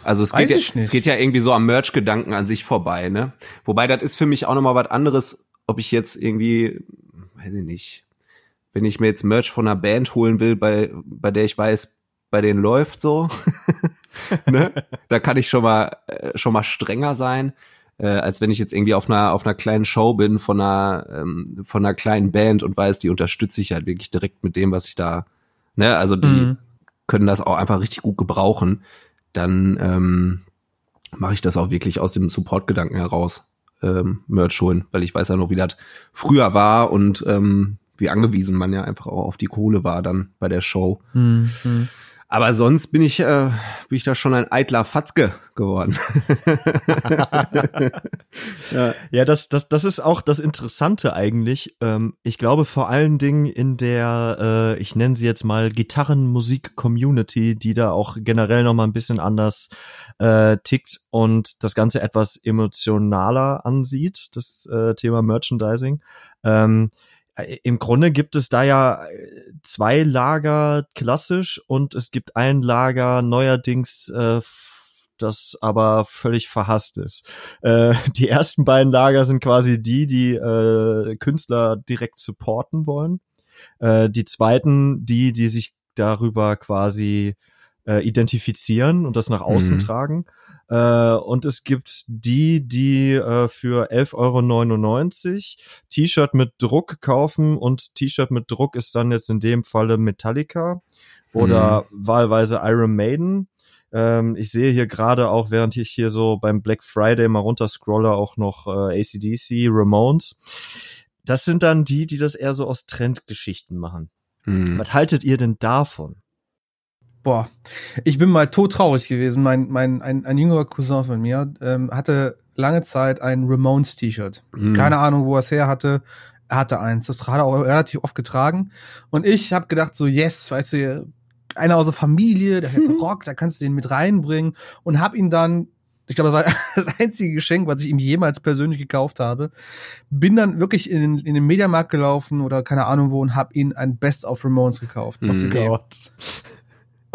Also es Weiß geht, ja, es geht ja irgendwie so am Merch-Gedanken an sich vorbei, ne? Wobei das ist für mich auch nochmal was anderes, ob ich jetzt irgendwie, weiß ich nicht, wenn ich mir jetzt Merch von einer Band holen will, bei, bei der ich weiß, bei denen läuft so, ne? Da kann ich schon mal, äh, schon mal strenger sein, äh, als wenn ich jetzt irgendwie auf einer, auf einer kleinen Show bin von einer, ähm, von einer kleinen Band und weiß, die unterstütze ich halt wirklich direkt mit dem, was ich da, ne? Also die, Mhm. können das auch einfach richtig gut gebrauchen, dann ähm, mache ich das auch wirklich aus dem Support-Gedanken heraus, ähm, Merch holen, weil ich weiß ja noch, wie das früher war und ähm, wie angewiesen man ja einfach auch auf die Kohle war dann bei der Show. Mhm. Aber sonst bin ich, äh, bin ich da schon ein eitler Fatzke geworden. Ja, das, das, das ist auch das Interessante eigentlich. Ähm, ich glaube vor allen Dingen in der, äh, ich nenne sie jetzt mal Gitarrenmusik-Community, die da auch generell noch mal ein bisschen anders äh, tickt und das Ganze etwas emotionaler ansieht, das äh, Thema Merchandising. Ähm, äh, Im Grunde gibt es da ja äh, zwei Lager klassisch und es gibt ein Lager neuerdings, äh, das aber völlig verhasst ist. Äh, die ersten beiden Lager sind quasi die, die äh, Künstler direkt supporten wollen. Äh, die zweiten, die, die sich darüber quasi äh, identifizieren und das nach außen Mhm. tragen. Äh, und es gibt die, die äh, für 11,99 Euro T-Shirt mit Druck kaufen und T-Shirt mit Druck ist dann jetzt in dem Falle Metallica oder wahlweise Iron Maiden. Ähm, ich sehe hier gerade auch, während ich hier so beim Black Friday mal runterscrolle, auch noch äh, ACDC, Ramones. Das sind dann die, die das eher so aus Trendgeschichten machen. Hm. Was haltet ihr denn davon? Boah, ich bin mal todtraurig gewesen. Mein, mein, ein, ein jüngerer Cousin von mir ähm, hatte lange Zeit ein Ramones-T-Shirt. Hm. Keine Ahnung, wo er es her hatte. Er hatte eins. Das hat er auch relativ oft getragen. Und ich habe gedacht, so, yes, weißt du, einer aus der Familie, der hat jetzt Rock, da kannst du den mit reinbringen. Und hab ihn dann, ich glaube, das war das einzige Geschenk, was ich ihm jemals persönlich gekauft habe. Bin dann wirklich in, in den Mediamarkt gelaufen oder keine Ahnung wo und hab ihn ein Best of Ramones gekauft. Mhm. CD.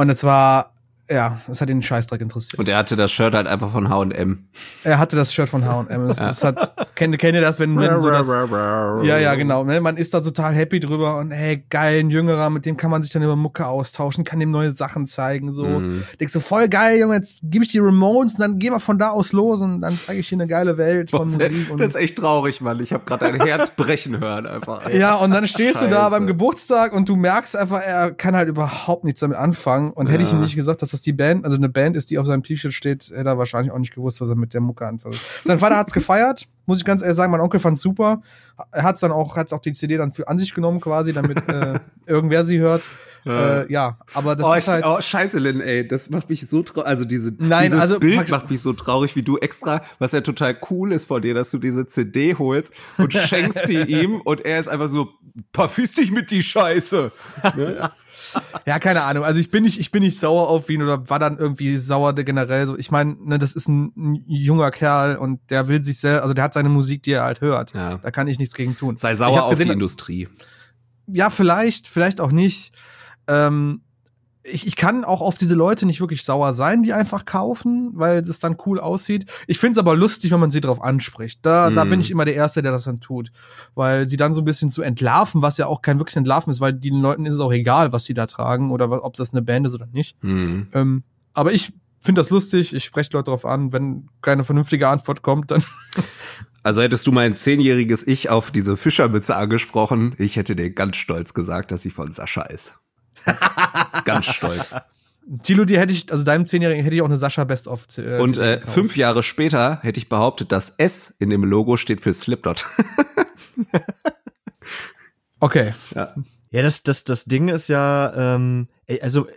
Und es war, Ja, das hat ihn Scheißdreck interessiert. Und er hatte das Shirt halt einfach von H&M. Er hatte das Shirt von H&M. Das, das hat, kennt, kennt ihr das, wenn, wenn so das, ja, ja, genau. ne, Man ist da total happy drüber und hey, geil, ein Jüngerer, mit dem kann man sich dann über Mucke austauschen, kann dem neue Sachen zeigen, so. Mhm. Denkst du, voll geil, Junge, jetzt gebe ich die Ramones und dann gehen wir von da aus los und dann zeige ich dir eine geile Welt von Das Musik. Und ist echt traurig, Mann. Ich habe gerade ein Herz brechen hören einfach. ja, und dann stehst du da Scheiße. beim Geburtstag und du merkst einfach, er kann halt überhaupt nichts damit anfangen. Und hätte ich ihm Ja. nicht gesagt, dass das die Band, also eine Band ist, die auf seinem T-Shirt steht, hätte er wahrscheinlich auch nicht gewusst, was er mit der Mucke anfängt. Sein Vater hat's gefeiert, muss ich ganz ehrlich sagen. Mein Onkel fand's super. Er hat's dann auch, hat's auch die CD dann für an sich genommen quasi, damit äh, irgendwer sie hört. Ja. Äh, ja, aber das oh, ist halt. oh, scheiße, Lynn, ey, das macht mich so traurig. Also diese, Nein, dieses also- Bild macht mich so traurig, wie du extra, was ja total cool ist von dir, dass du diese CD holst und schenkst die ihm und er ist einfach so, verfiss dich mit die Scheiße. Ja, keine Ahnung. Also ich bin nicht, ich bin nicht sauer auf ihn oder war dann irgendwie sauer der generell so. Ich meine, ne, das ist ein, ein junger Kerl und der will sich sehr, also der hat seine Musik, die er halt hört. Ja. Da kann ich nichts gegen tun. Sei sauer auf die gesehen- Industrie. Ja, vielleicht, vielleicht auch nicht. Ähm, ich, ich kann auch auf diese Leute nicht wirklich sauer sein, die einfach kaufen, weil das dann cool aussieht. Ich find's aber lustig, wenn man sie darauf anspricht. Da, da Mhm. bin ich immer der Erste, der das dann tut. Weil sie dann so ein bisschen zu entlarven, was ja auch kein wirkliches Entlarven ist, weil den Leuten ist es auch egal, was sie da tragen oder ob das eine Band ist oder nicht. Hm. Ähm, aber ich finde das lustig, ich spreche Leute darauf an. Wenn keine vernünftige Antwort kommt, dann Also hättest du mein zehnjähriges Ich auf diese Fischermütze angesprochen, ich hätte dir ganz stolz gesagt, dass sie von Sascha ist. ganz stolz. Tilo, dir hätte ich, also deinem Zehnjährigen hätte ich auch eine Sascha Best of. Äh, Und äh, fünf Jahre später hätte ich behauptet, das S in dem Logo steht für Slipknot. Okay. ja. Ja, das, das, das Ding ist ja, ähm, also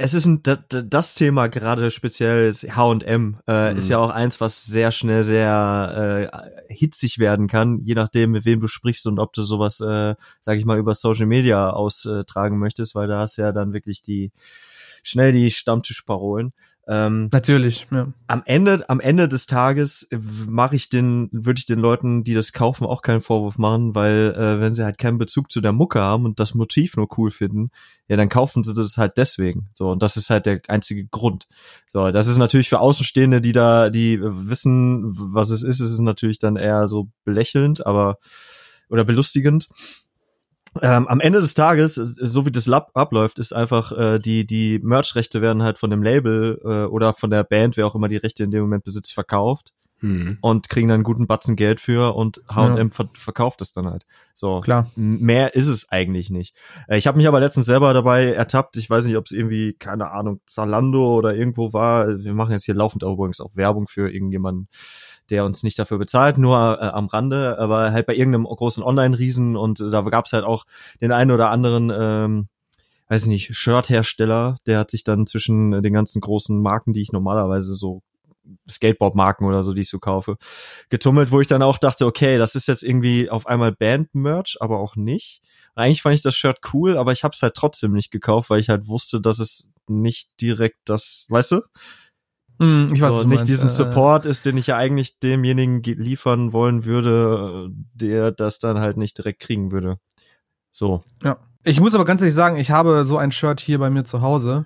es ist ein, das, das Thema gerade speziell ist H&M, äh, Mhm. ist ja auch eins, was sehr schnell sehr äh, hitzig werden kann, je nachdem, mit wem du sprichst und ob du sowas, äh, sag ich mal, über Social Media austragen möchtest, weil da hast ja dann wirklich die schnell die Stammtischparolen. Ähm, Natürlich, ja. am Ende, am Ende des Tages mache ich den, würde ich den Leuten, die das kaufen, auch keinen Vorwurf machen, weil äh, wenn sie halt keinen Bezug zu der Mucke haben und das Motiv nur cool finden, ja, dann kaufen sie das halt deswegen. So und das ist halt der einzige Grund. So, das ist natürlich für Außenstehende, die da, die äh, wissen, was es ist, ist es natürlich dann eher so belächelnd, aber oder belustigend. Ähm, am Ende des Tages, äh, so wie das Lab abläuft, ist einfach äh, die die Merch-Rechte werden halt von dem Label äh, oder von der Band, wer auch immer die Rechte in dem Moment besitzt, verkauft Hm. und kriegen dann einen guten Batzen Geld für und H&M ver verkauft es dann halt. So Klar. Mehr ist es eigentlich nicht. Äh, Ich habe mich aber letztens selber dabei ertappt. Ich weiß nicht, ob es irgendwie keine Ahnung Zalando oder irgendwo war. Wir machen jetzt hier laufend auch übrigens auch Werbung für irgendjemanden, der uns nicht dafür bezahlt, nur äh, am Rande, aber halt bei irgendeinem großen Online-Riesen und äh, da gab's halt auch den einen oder anderen, ähm, weiß ich nicht, Shirt-Hersteller, der hat sich dann zwischen den ganzen großen Marken, die ich normalerweise so Skateboard-Marken oder so, die ich so kaufe, getummelt, wo ich dann auch dachte, okay, das ist jetzt irgendwie auf einmal Band-Merch, aber auch nicht. Und eigentlich fand ich das Shirt cool, aber ich habe es halt trotzdem nicht gekauft, weil ich halt wusste, dass es nicht direkt das, weißt du? Hm, ich weiß, so, nicht meinst. diesen Äh, Support ist, den ich ja eigentlich demjenigen ge- liefern wollen würde, der das dann halt nicht direkt kriegen würde. So. Ja. Ich muss aber ganz ehrlich sagen, ich habe so ein Shirt hier bei mir zu Hause,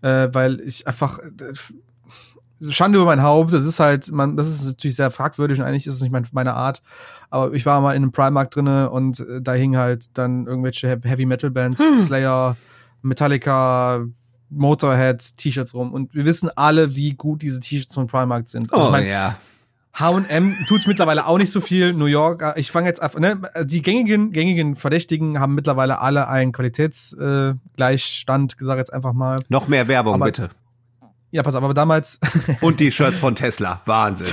äh, weil ich einfach äh, Schande über mein Haupt. Das ist halt, man, das ist natürlich sehr fragwürdig und eigentlich ist es nicht mein, meine Art. Aber ich war mal in einem Primark drinne und äh, da hingen halt dann irgendwelche He- Heavy Metal Bands, Hm. Slayer, Metallica, Motorhead, T-Shirts rum. Und wir wissen alle, wie gut diese T-Shirts von Primark sind. Also Oh mein, ja. H&M tut's mittlerweile auch nicht so viel. New York, äh, ich fange jetzt einfach, ne, die gängigen, gängigen Verdächtigen haben mittlerweile alle einen Qualitätsgleichstand, äh, sag jetzt einfach mal. Noch mehr Werbung, Aber- bitte. Ja, pass auf, aber damals, Und die Shirts von Tesla. Wahnsinn.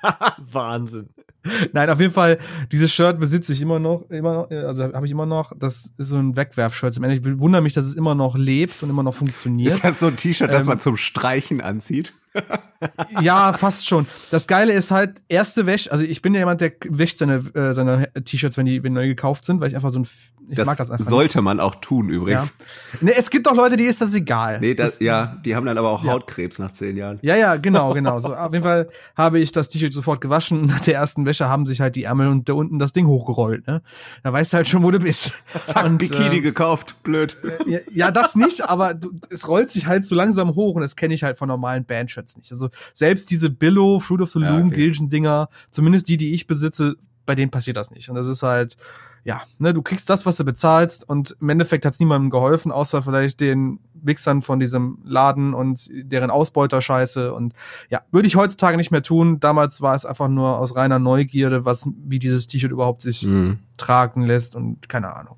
Wahnsinn. nein, auf jeden Fall, dieses Shirt besitze ich immer noch, immer noch, also habe ich immer noch. Das ist so ein Wegwerfshirt. Im Endeffekt ich wundere mich, dass es immer noch lebt und immer noch funktioniert. Ist das so ein T-Shirt, das Ähm, man zum Streichen anzieht? ja, fast schon. Das Geile ist halt, erste Wäsche, also ich bin ja jemand, der wäscht seine, äh, seine T-Shirts, wenn die, wenn neu gekauft sind, weil ich einfach so ein ich das, mag das einfach sollte nicht. man auch tun übrigens. Ja. Nee, es gibt doch Leute, die ist das egal. Nee, das, das, ja, die haben dann aber auch ja. Hautkrebs nach zehn Jahren. Ja, ja, genau, genau. So, auf jeden Fall habe ich das T-Shirt sofort gewaschen und nach der ersten Wäsche haben sich halt die Ärmel und da unten das Ding hochgerollt. Ne? Da weißt du halt schon, wo du bist. Zack, und, Bikini äh, gekauft, blöd. Ja, ja, das nicht, aber du, es rollt sich halt so langsam hoch und das kenne ich halt von normalen Bandshirts nicht. Also selbst diese Billo, Fruit of the Loom, ja, okay. Gilgen-Dinger, zumindest die, die ich besitze, bei denen passiert das nicht. Und das ist halt, ja, ne, du kriegst das, was du bezahlst und im Endeffekt hat's niemandem geholfen, außer vielleicht den Wichsern von diesem Laden und deren Ausbeuterscheiße und ja, würde ich heutzutage nicht mehr tun. Damals war es einfach nur aus reiner Neugierde, was, wie dieses T-Shirt überhaupt sich mhm. tragen lässt und keine Ahnung.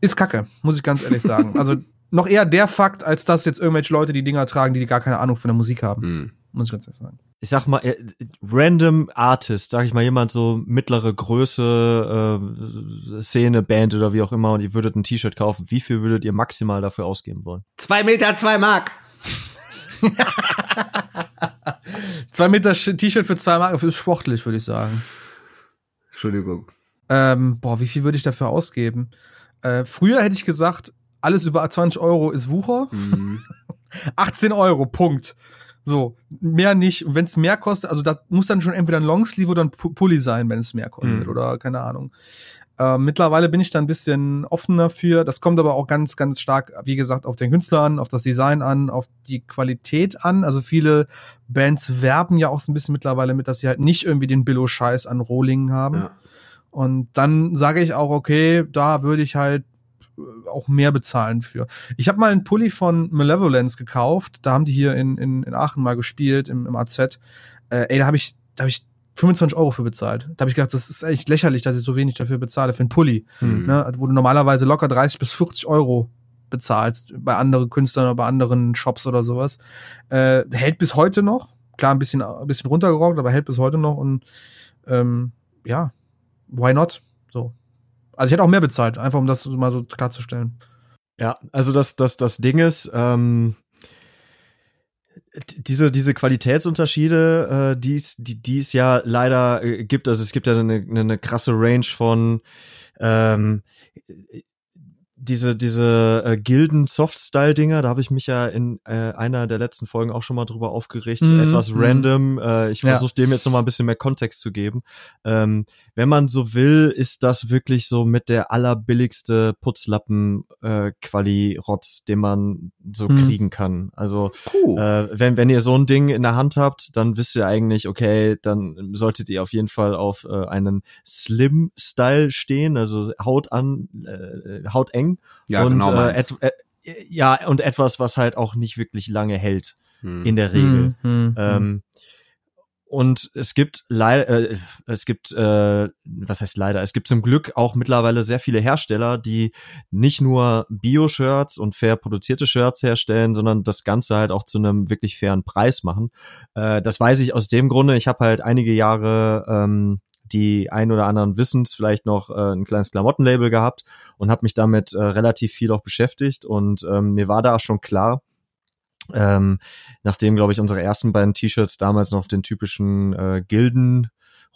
Ist kacke, muss ich ganz ehrlich sagen. Also noch eher der Fakt, als dass jetzt irgendwelche Leute die Dinger tragen, die gar keine Ahnung von der Musik haben. Mhm. Muss ich ganz ehrlich sagen. Ich sag mal, äh, random Artist, sag ich mal, jemand so mittlere Größe, äh, Szene, Band oder wie auch immer, und ihr würdet ein T-Shirt kaufen. Wie viel würdet ihr maximal dafür ausgeben wollen? Zwei Meter, zwei Mark. zwei Meter T-Shirt für zwei Mark ist sportlich, würde ich sagen. Entschuldigung. Ähm, boah, wie viel würde ich dafür ausgeben? Äh, früher hätte ich gesagt, alles über 20 Euro ist Wucher. Mhm. 18 Euro, Punkt. So, mehr nicht. Wenn es mehr kostet, also da muss dann schon entweder ein Longsleeve oder ein Pulli sein, wenn es mehr kostet mhm. oder keine Ahnung. Äh, mittlerweile bin ich da ein bisschen offener für. Das kommt aber auch ganz, ganz stark, wie gesagt, auf den Künstler an, auf das Design an, auf die Qualität an. Also viele Bands werben ja auch so ein bisschen mittlerweile mit, dass sie halt nicht irgendwie den Billo-Scheiß an Rohlingen haben. Ja. Und dann sage ich auch, okay, da würde ich halt auch mehr bezahlen für. Ich habe mal einen Pulli von Malevolence gekauft. Da haben die hier in, in, in Aachen mal gespielt, im, im AZ. Äh, ey, da habe ich, da habe ich 25 Euro für bezahlt. Da habe ich gedacht, das ist echt lächerlich, dass ich so wenig dafür bezahle für einen Pulli. Mhm. Ne, wo du normalerweise locker 30 bis 40 Euro bezahlst bei anderen Künstlern oder bei anderen Shops oder sowas. Äh, hält bis heute noch. Klar, ein bisschen, ein bisschen runtergerockt, aber hält bis heute noch und ähm, ja, why not? So. Also ich hätte auch mehr bezahlt, einfach um das mal so klarzustellen. Ja, also das, das, das Ding ist, ähm, diese, diese Qualitätsunterschiede, äh, die es die, es ja leider äh, gibt, also es gibt ja eine, eine krasse Range von ähm, diese diese äh, Gilden Soft-Style Dinger, da habe ich mich ja in äh, einer der letzten Folgen auch schon mal drüber aufgeregt, mm, etwas mm. random. Äh, ich versuche ja. dem jetzt noch mal ein bisschen mehr Kontext zu geben. Ähm, wenn man so will, ist das wirklich so mit der allerbilligste Putzlappen äh, den man so mm. kriegen kann. Also cool. äh, wenn wenn ihr so ein Ding in der Hand habt, dann wisst ihr eigentlich, okay, dann solltet ihr auf jeden Fall auf äh, einen Slim Style stehen, also Haut an, äh, Haut eng ja, und, genau. Äh, et, äh, ja, und etwas, was halt auch nicht wirklich lange hält, hm. in der Regel. Hm, hm, hm. ähm, und es gibt leider, äh, es gibt, äh, was heißt leider, es gibt zum Glück auch mittlerweile sehr viele Hersteller, die nicht nur Bio-Shirts und fair produzierte Shirts herstellen, sondern das Ganze halt auch zu einem wirklich fairen Preis machen. Äh, das weiß ich aus dem Grunde, ich habe halt einige Jahre ähm, die ein oder anderen Wissens vielleicht noch äh, ein kleines Klamottenlabel gehabt und habe mich damit äh, relativ viel auch beschäftigt und ähm, mir war da schon klar, ähm, nachdem, glaube ich, unsere ersten beiden T-Shirts damals noch auf den typischen äh, Gilden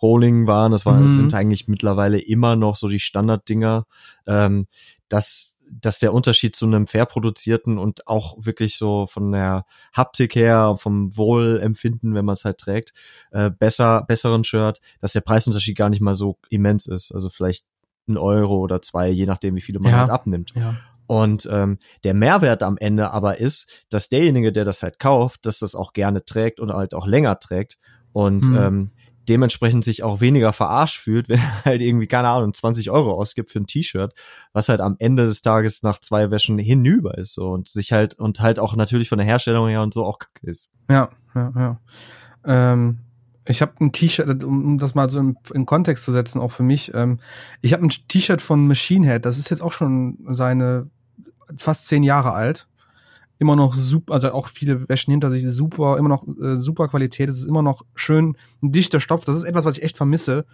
Rolling waren, das, war, mhm. das sind eigentlich mittlerweile immer noch so die Standarddinger, ähm, dass dass der Unterschied zu einem fair produzierten und auch wirklich so von der Haptik her, vom Wohlempfinden, wenn man es halt trägt, äh, besser, besseren Shirt, dass der Preisunterschied gar nicht mal so immens ist. Also vielleicht ein Euro oder zwei, je nachdem, wie viele man ja. halt abnimmt. Ja. Und ähm, der Mehrwert am Ende aber ist, dass derjenige, der das halt kauft, dass das auch gerne trägt und halt auch länger trägt. Und hm. ähm, dementsprechend sich auch weniger verarscht fühlt, wenn er halt irgendwie, keine Ahnung, 20 Euro ausgibt für ein T-Shirt, was halt am Ende des Tages nach zwei Wäschen hinüber ist so und sich halt und halt auch natürlich von der Herstellung her und so auch kacke ist. Ja, ja, ja. Ähm, ich habe ein T-Shirt, um das mal so in, in, Kontext zu setzen, auch für mich. Ähm, ich habe ein T-Shirt von Machine Head, das ist jetzt auch schon seine fast zehn Jahre alt immer noch super, also auch viele Wäschen hinter sich, super, immer noch äh, super Qualität. Es ist immer noch schön ein dichter Stoff. Das ist etwas, was ich echt vermisse.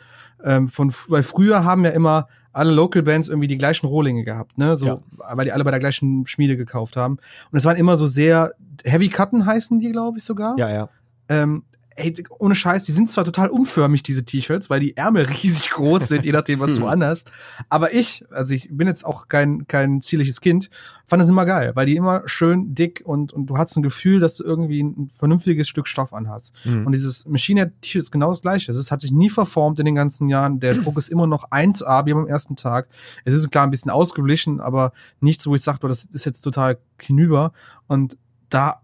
Ähm, von, weil früher haben ja immer alle Local Bands irgendwie die gleichen Rohlinge gehabt, ne? So, ja. weil die alle bei der gleichen Schmiede gekauft haben. Und es waren immer so sehr Heavy Cutten heißen die, glaube ich sogar. Ja, ja. Ähm, ey, ohne Scheiß, die sind zwar total umförmig, diese T-Shirts, weil die Ärmel riesig groß sind, je nachdem, was du anhast. Aber ich, also ich bin jetzt auch kein, kein zierliches Kind, fand das immer geil, weil die immer schön dick und, und du hast ein Gefühl, dass du irgendwie ein vernünftiges Stück Stoff anhast. Mhm. Und dieses Machine Head T-Shirt ist genau das gleiche. Es hat sich nie verformt in den ganzen Jahren. Der Druck ist immer noch 1A wie am ersten Tag. Es ist klar ein bisschen ausgeblichen, aber nichts, wo ich sage, das ist jetzt total hinüber. Und da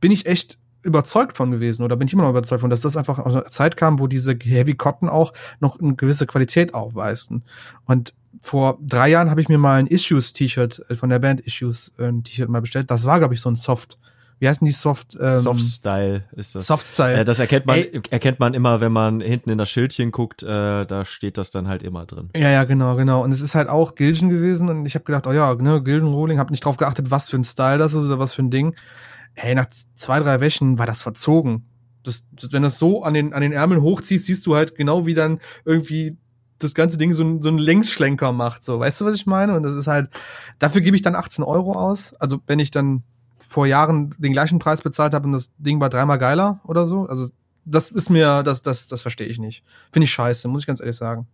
bin ich echt überzeugt von gewesen oder bin ich immer noch überzeugt von, dass das einfach aus einer Zeit kam, wo diese Heavy Cotton auch noch eine gewisse Qualität aufweisten. Und vor drei Jahren habe ich mir mal ein Issues-T-Shirt äh, von der Band Issues äh, ein T-Shirt mal bestellt. Das war, glaube ich, so ein Soft. Wie heißen die Soft? Ähm, Soft Style ist das. Soft Style. Äh, das erkennt man, Ey. erkennt man immer, wenn man hinten in das Schildchen guckt, äh, da steht das dann halt immer drin. Ja, ja, genau, genau. Und es ist halt auch Gilgen gewesen und ich habe gedacht, oh ja, ne, Gilgen Rolling, habe nicht drauf geachtet, was für ein Style das ist oder was für ein Ding. Hey, nach zwei, drei Wäschen war das verzogen. Das, das, wenn du das so an den, an den Ärmeln hochziehst, siehst du halt genau, wie dann irgendwie das ganze Ding so, so einen Längsschlenker macht. So, weißt du, was ich meine? Und das ist halt, dafür gebe ich dann 18 Euro aus. Also wenn ich dann vor Jahren den gleichen Preis bezahlt habe und das Ding war dreimal geiler oder so. Also das ist mir, das, das, das verstehe ich nicht. Finde ich scheiße, muss ich ganz ehrlich sagen.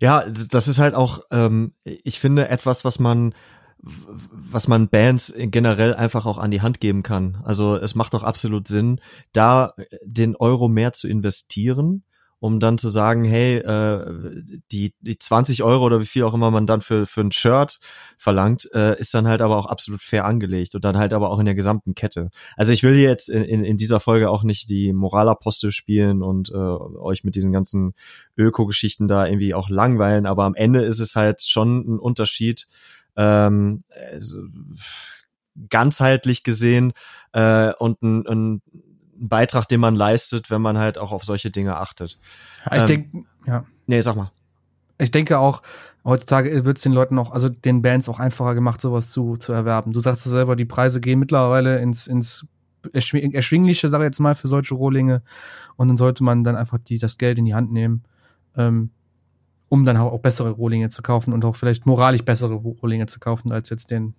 Ja, das ist halt auch, ähm, ich finde, etwas, was man was man Bands generell einfach auch an die Hand geben kann. Also es macht doch absolut Sinn, da den Euro mehr zu investieren, um dann zu sagen, hey, äh, die, die 20 Euro oder wie viel auch immer man dann für, für ein Shirt verlangt, äh, ist dann halt aber auch absolut fair angelegt und dann halt aber auch in der gesamten Kette. Also ich will jetzt in, in, in dieser Folge auch nicht die Moralapostel spielen und äh, euch mit diesen ganzen Öko-Geschichten da irgendwie auch langweilen, aber am Ende ist es halt schon ein Unterschied, ähm, also, ganzheitlich gesehen äh, und ein, ein Beitrag, den man leistet, wenn man halt auch auf solche Dinge achtet. Ja, ich Ähm, denke, ja. Nee, sag mal. Ich denke auch, heutzutage wird es den Leuten auch, also den Bands auch einfacher gemacht, sowas zu, zu erwerben. Du sagst es selber, die Preise gehen mittlerweile ins, ins erschwing- erschwingliche, sage ich jetzt mal, für solche Rohlinge. Und dann sollte man dann einfach die, das Geld in die Hand nehmen, ähm, um dann auch bessere Rohlinge zu kaufen und auch vielleicht moralisch bessere Rohlinge zu kaufen, als jetzt den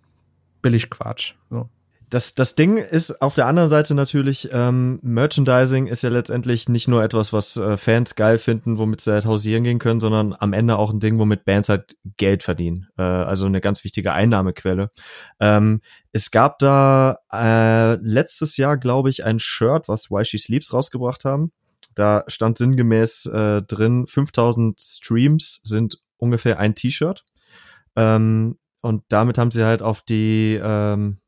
Billigquatsch. So. Das, das Ding ist auf der anderen Seite natürlich, ähm, Merchandising ist ja letztendlich nicht nur etwas, was äh, Fans geil finden, womit sie halt hausieren gehen können, sondern am Ende auch ein Ding, womit Bands halt Geld verdienen. Äh, also eine ganz wichtige Einnahmequelle. Ähm, es gab da äh, letztes Jahr, glaube ich, ein Shirt, was Why She Sleeps rausgebracht haben. Da stand sinngemäß äh, drin, 5000 Streams sind ungefähr ein T-Shirt. Ähm, und damit haben sie halt auf die, ähm,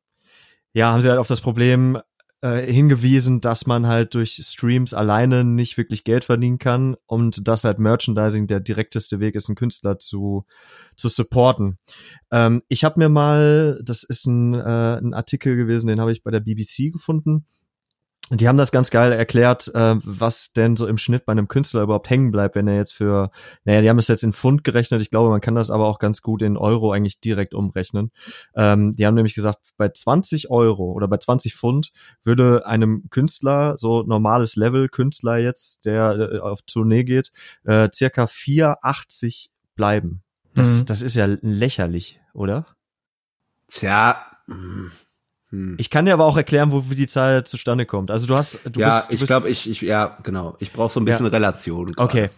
ja, haben sie halt auf das Problem äh, hingewiesen, dass man halt durch Streams alleine nicht wirklich Geld verdienen kann und dass halt Merchandising der direkteste Weg ist, einen Künstler zu, zu supporten. Ähm, ich habe mir mal, das ist ein, äh, ein Artikel gewesen, den habe ich bei der BBC gefunden. Die haben das ganz geil erklärt, äh, was denn so im Schnitt bei einem Künstler überhaupt hängen bleibt, wenn er jetzt für, naja, die haben es jetzt in Pfund gerechnet. Ich glaube, man kann das aber auch ganz gut in Euro eigentlich direkt umrechnen. Ähm, die haben nämlich gesagt, bei 20 Euro oder bei 20 Pfund würde einem Künstler, so normales Level Künstler jetzt, der äh, auf Tournee geht, äh, circa 4,80 bleiben. Das, Mhm. das ist ja lächerlich, oder? Tja. Hm. Ich kann dir aber auch erklären, wo wie die Zahl zustande kommt. Also du hast, du ja, bist, du ich glaube, ich, ich, ja, genau. Ich brauche so ein bisschen Relation. gerade. Okay.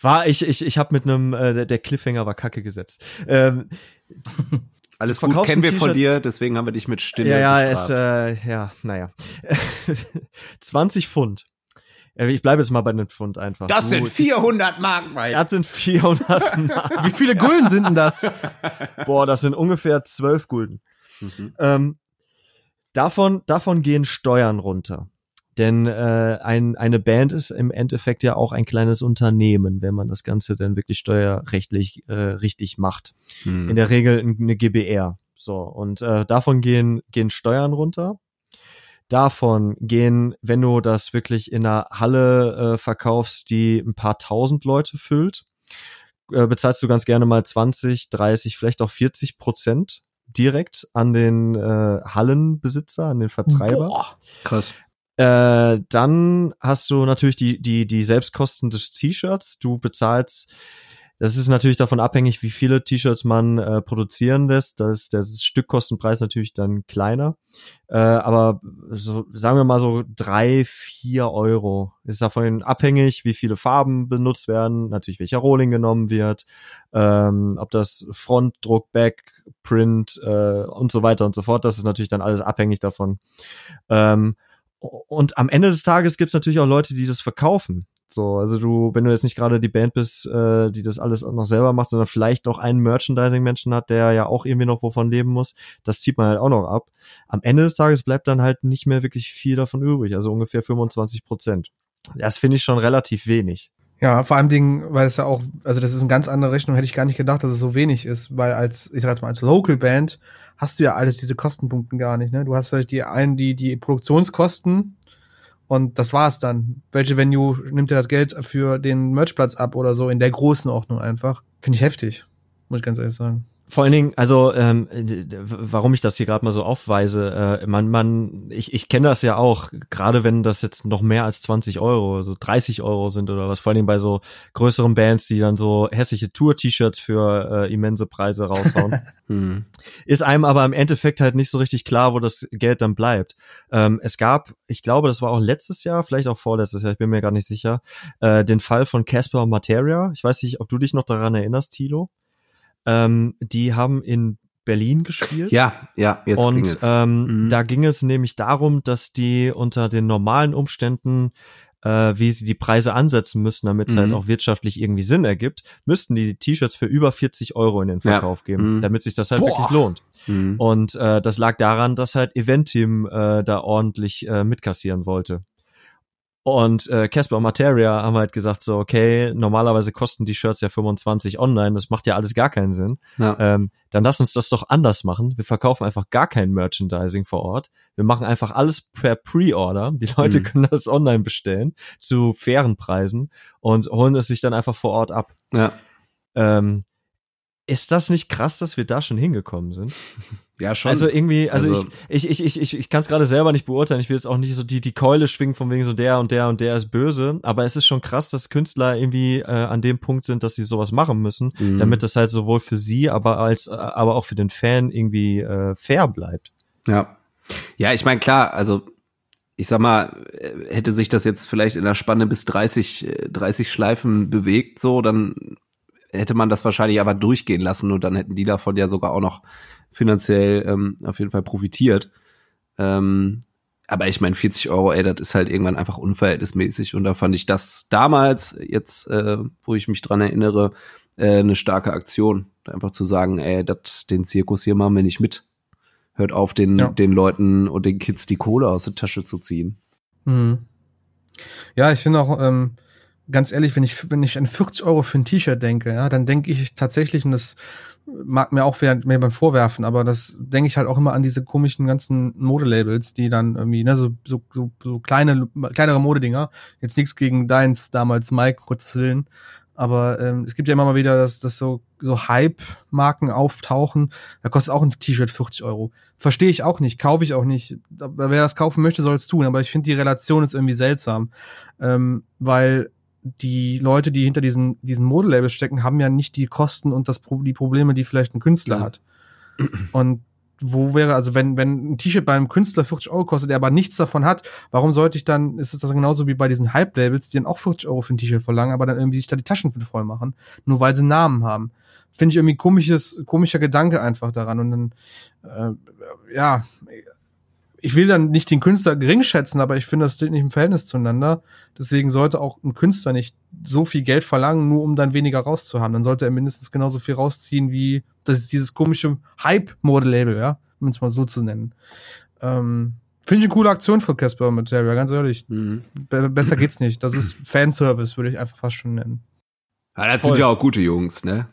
War ich, ich, ich habe mit einem, äh, der- Cliffhanger war kacke gesetzt. Ähm, Alles gut verkaufst kennen wir von dir, deswegen haben wir dich mit Stille ja, ja, es, äh, ja, naja. 20 Pfund. Äh, Ich bleibe jetzt mal bei den Pfund einfach. Das Du, sind es ist- 400 Mark, Mike. Das sind 400 Mark. Wie viele Gulden sind denn das? Boah, das sind ungefähr 12 Gulden. Mhm. Ähm, davon, davon gehen Steuern runter. Denn äh, ein, eine Band ist im Endeffekt ja auch ein kleines Unternehmen, wenn man das Ganze dann wirklich steuerrechtlich äh, richtig macht. Hm. In der Regel eine GBR. So, und äh, davon gehen, gehen Steuern runter. Davon gehen, wenn du das wirklich in einer Halle äh, verkaufst, die ein paar tausend Leute füllt, äh, bezahlst du ganz gerne mal 20, 30, vielleicht auch 40 Prozent direkt an den äh, Hallenbesitzer, an den Vertreiber. Boah. Krass. Äh, dann hast du natürlich die, die, die Selbstkosten des T-Shirts. Du bezahlst, das ist natürlich davon abhängig, wie viele T-Shirts man äh, produzieren lässt. Da ist der Stückkostenpreis natürlich dann kleiner. Äh, aber so, sagen wir mal so drei, vier Euro. Ist davon abhängig, wie viele Farben benutzt werden, natürlich welcher Rolling genommen wird, ähm, ob das Frontdruck, Backprint äh, und so weiter und so fort. Das ist natürlich dann alles abhängig davon. Ähm, und am Ende des Tages gibt es natürlich auch Leute, die das verkaufen. So, also du, wenn du jetzt nicht gerade die Band bist, äh, die das alles noch selber macht, sondern vielleicht noch einen Merchandising-Menschen hat, der ja auch irgendwie noch wovon leben muss, das zieht man halt auch noch ab. Am Ende des Tages bleibt dann halt nicht mehr wirklich viel davon übrig, also ungefähr 25 Prozent. Das finde ich schon relativ wenig. Ja, vor allem Dingen, weil es ja auch, also das ist eine ganz andere Rechnung, hätte ich gar nicht gedacht, dass es so wenig ist, weil als, ich sag jetzt mal, als Local Band hast du ja alles diese Kostenpunkte gar nicht, ne? Du hast vielleicht die einen, die, die Produktionskosten, und das war's dann. Welche Venue nimmt dir das Geld für den Merchplatz ab oder so in der großen Ordnung einfach? Finde ich heftig, muss ich ganz ehrlich sagen vor allen Dingen, also ähm, warum ich das hier gerade mal so aufweise, äh, man, man, ich, ich kenne das ja auch, gerade wenn das jetzt noch mehr als 20 Euro, so 30 Euro sind oder was, vor allen Dingen bei so größeren Bands, die dann so hässliche Tour-T-Shirts für äh, immense Preise raushauen, hm. ist einem aber im Endeffekt halt nicht so richtig klar, wo das Geld dann bleibt. Ähm, es gab, ich glaube, das war auch letztes Jahr, vielleicht auch vorletztes Jahr, ich bin mir gar nicht sicher, äh, den Fall von Casper Materia. Ich weiß nicht, ob du dich noch daran erinnerst, Tilo. Ähm, die haben in Berlin gespielt. Ja, ja, jetzt Und. Ähm, mhm. da ging es nämlich darum, dass die unter den normalen Umständen äh, wie sie die Preise ansetzen müssen, damit es halt mhm. halt auch wirtschaftlich irgendwie Sinn ergibt, müssten die T-Shirts für über 40 Euro in den Verkauf ja. geben, mhm. damit sich das halt Boah. wirklich lohnt. Mhm. Und äh, das lag daran, dass halt Eventim äh, da ordentlich äh, mitkassieren wollte. Und äh, Casper und Materia haben halt gesagt so, okay, normalerweise kosten die Shirts ja 25 online, das macht ja alles gar keinen Sinn. Ja. Ähm, dann lass uns das doch anders machen. Wir verkaufen einfach gar kein Merchandising vor Ort. Wir machen einfach alles per Pre-Order. Die Leute mhm. können das online bestellen zu fairen Preisen und holen es sich dann einfach vor Ort ab. Ja. Ähm, ist das nicht krass, dass wir da schon hingekommen sind? Ja, schon. Also irgendwie, also, also ich, ich, ich, ich, ich kann es gerade selber nicht beurteilen. Ich will jetzt auch nicht so die, die Keule schwingen von wegen so der und der und der ist böse. Aber es ist schon krass, dass Künstler irgendwie äh, an dem Punkt sind, dass sie sowas machen müssen, mhm. damit das halt sowohl für sie, aber als, aber auch für den Fan irgendwie äh, fair bleibt. Ja. Ja, ich meine, klar, also ich sag mal, äh, hätte sich das jetzt vielleicht in der Spanne bis 30, 30 äh, Schleifen bewegt, so, dann hätte man das wahrscheinlich aber durchgehen lassen und dann hätten die davon ja sogar auch noch finanziell ähm, auf jeden Fall profitiert. Ähm, aber ich meine, 40 Euro, ey, das ist halt irgendwann einfach unverhältnismäßig. Und da fand ich das damals, jetzt, äh, wo ich mich dran erinnere, äh, eine starke Aktion. Einfach zu sagen, ey, dat, den Zirkus hier machen wir nicht mit. Hört auf, den, ja. den Leuten und den Kids die Kohle aus der Tasche zu ziehen. Mhm. Ja, ich finde auch, ähm, ganz ehrlich, wenn ich, wenn ich an 40 Euro für ein T-Shirt denke, ja, dann denke ich tatsächlich, und das mag mir auch wer, mir beim Vorwerfen, aber das denke ich halt auch immer an diese komischen ganzen Modelabels, die dann irgendwie, ne, so, so, so, so kleine, kleinere Modedinger. Jetzt nichts gegen deins damals, Mike, kurz Willen. Aber ähm, es gibt ja immer mal wieder, dass, dass so, so Hype-Marken auftauchen. Da kostet auch ein T-Shirt 40 Euro. Verstehe ich auch nicht, kaufe ich auch nicht. Wer das kaufen möchte, soll es tun. Aber ich finde, die Relation ist irgendwie seltsam. Ähm, weil die Leute, die hinter diesen, diesen Modelabels stecken, haben ja nicht die Kosten und das, die Probleme, die vielleicht ein Künstler ja. hat. Und wo wäre, also wenn, wenn ein T-Shirt bei einem Künstler 40 Euro kostet, der aber nichts davon hat, warum sollte ich dann, ist es das genauso wie bei diesen Hype-Labels, die dann auch 40 Euro für ein T-Shirt verlangen, aber dann irgendwie sich da die Taschen voll machen, nur weil sie einen Namen haben. Finde ich irgendwie komisches, komischer Gedanke einfach daran. Und dann, äh, ja, ich will dann nicht den Künstler gering schätzen, aber ich finde, das steht nicht im Verhältnis zueinander. Deswegen sollte auch ein Künstler nicht so viel Geld verlangen, nur um dann weniger rauszuhaben. Dann sollte er mindestens genauso viel rausziehen wie das ist dieses komische Hype-Model-Label, ja, um es mal so zu nennen. Ähm, Finde ich eine coole Aktion für Casper Materia, ganz ehrlich. Mhm. Be besser geht's nicht. Das ist Fanservice, würde ich einfach fast schon nennen. Ja, das Voll. sind ja auch gute Jungs, ne?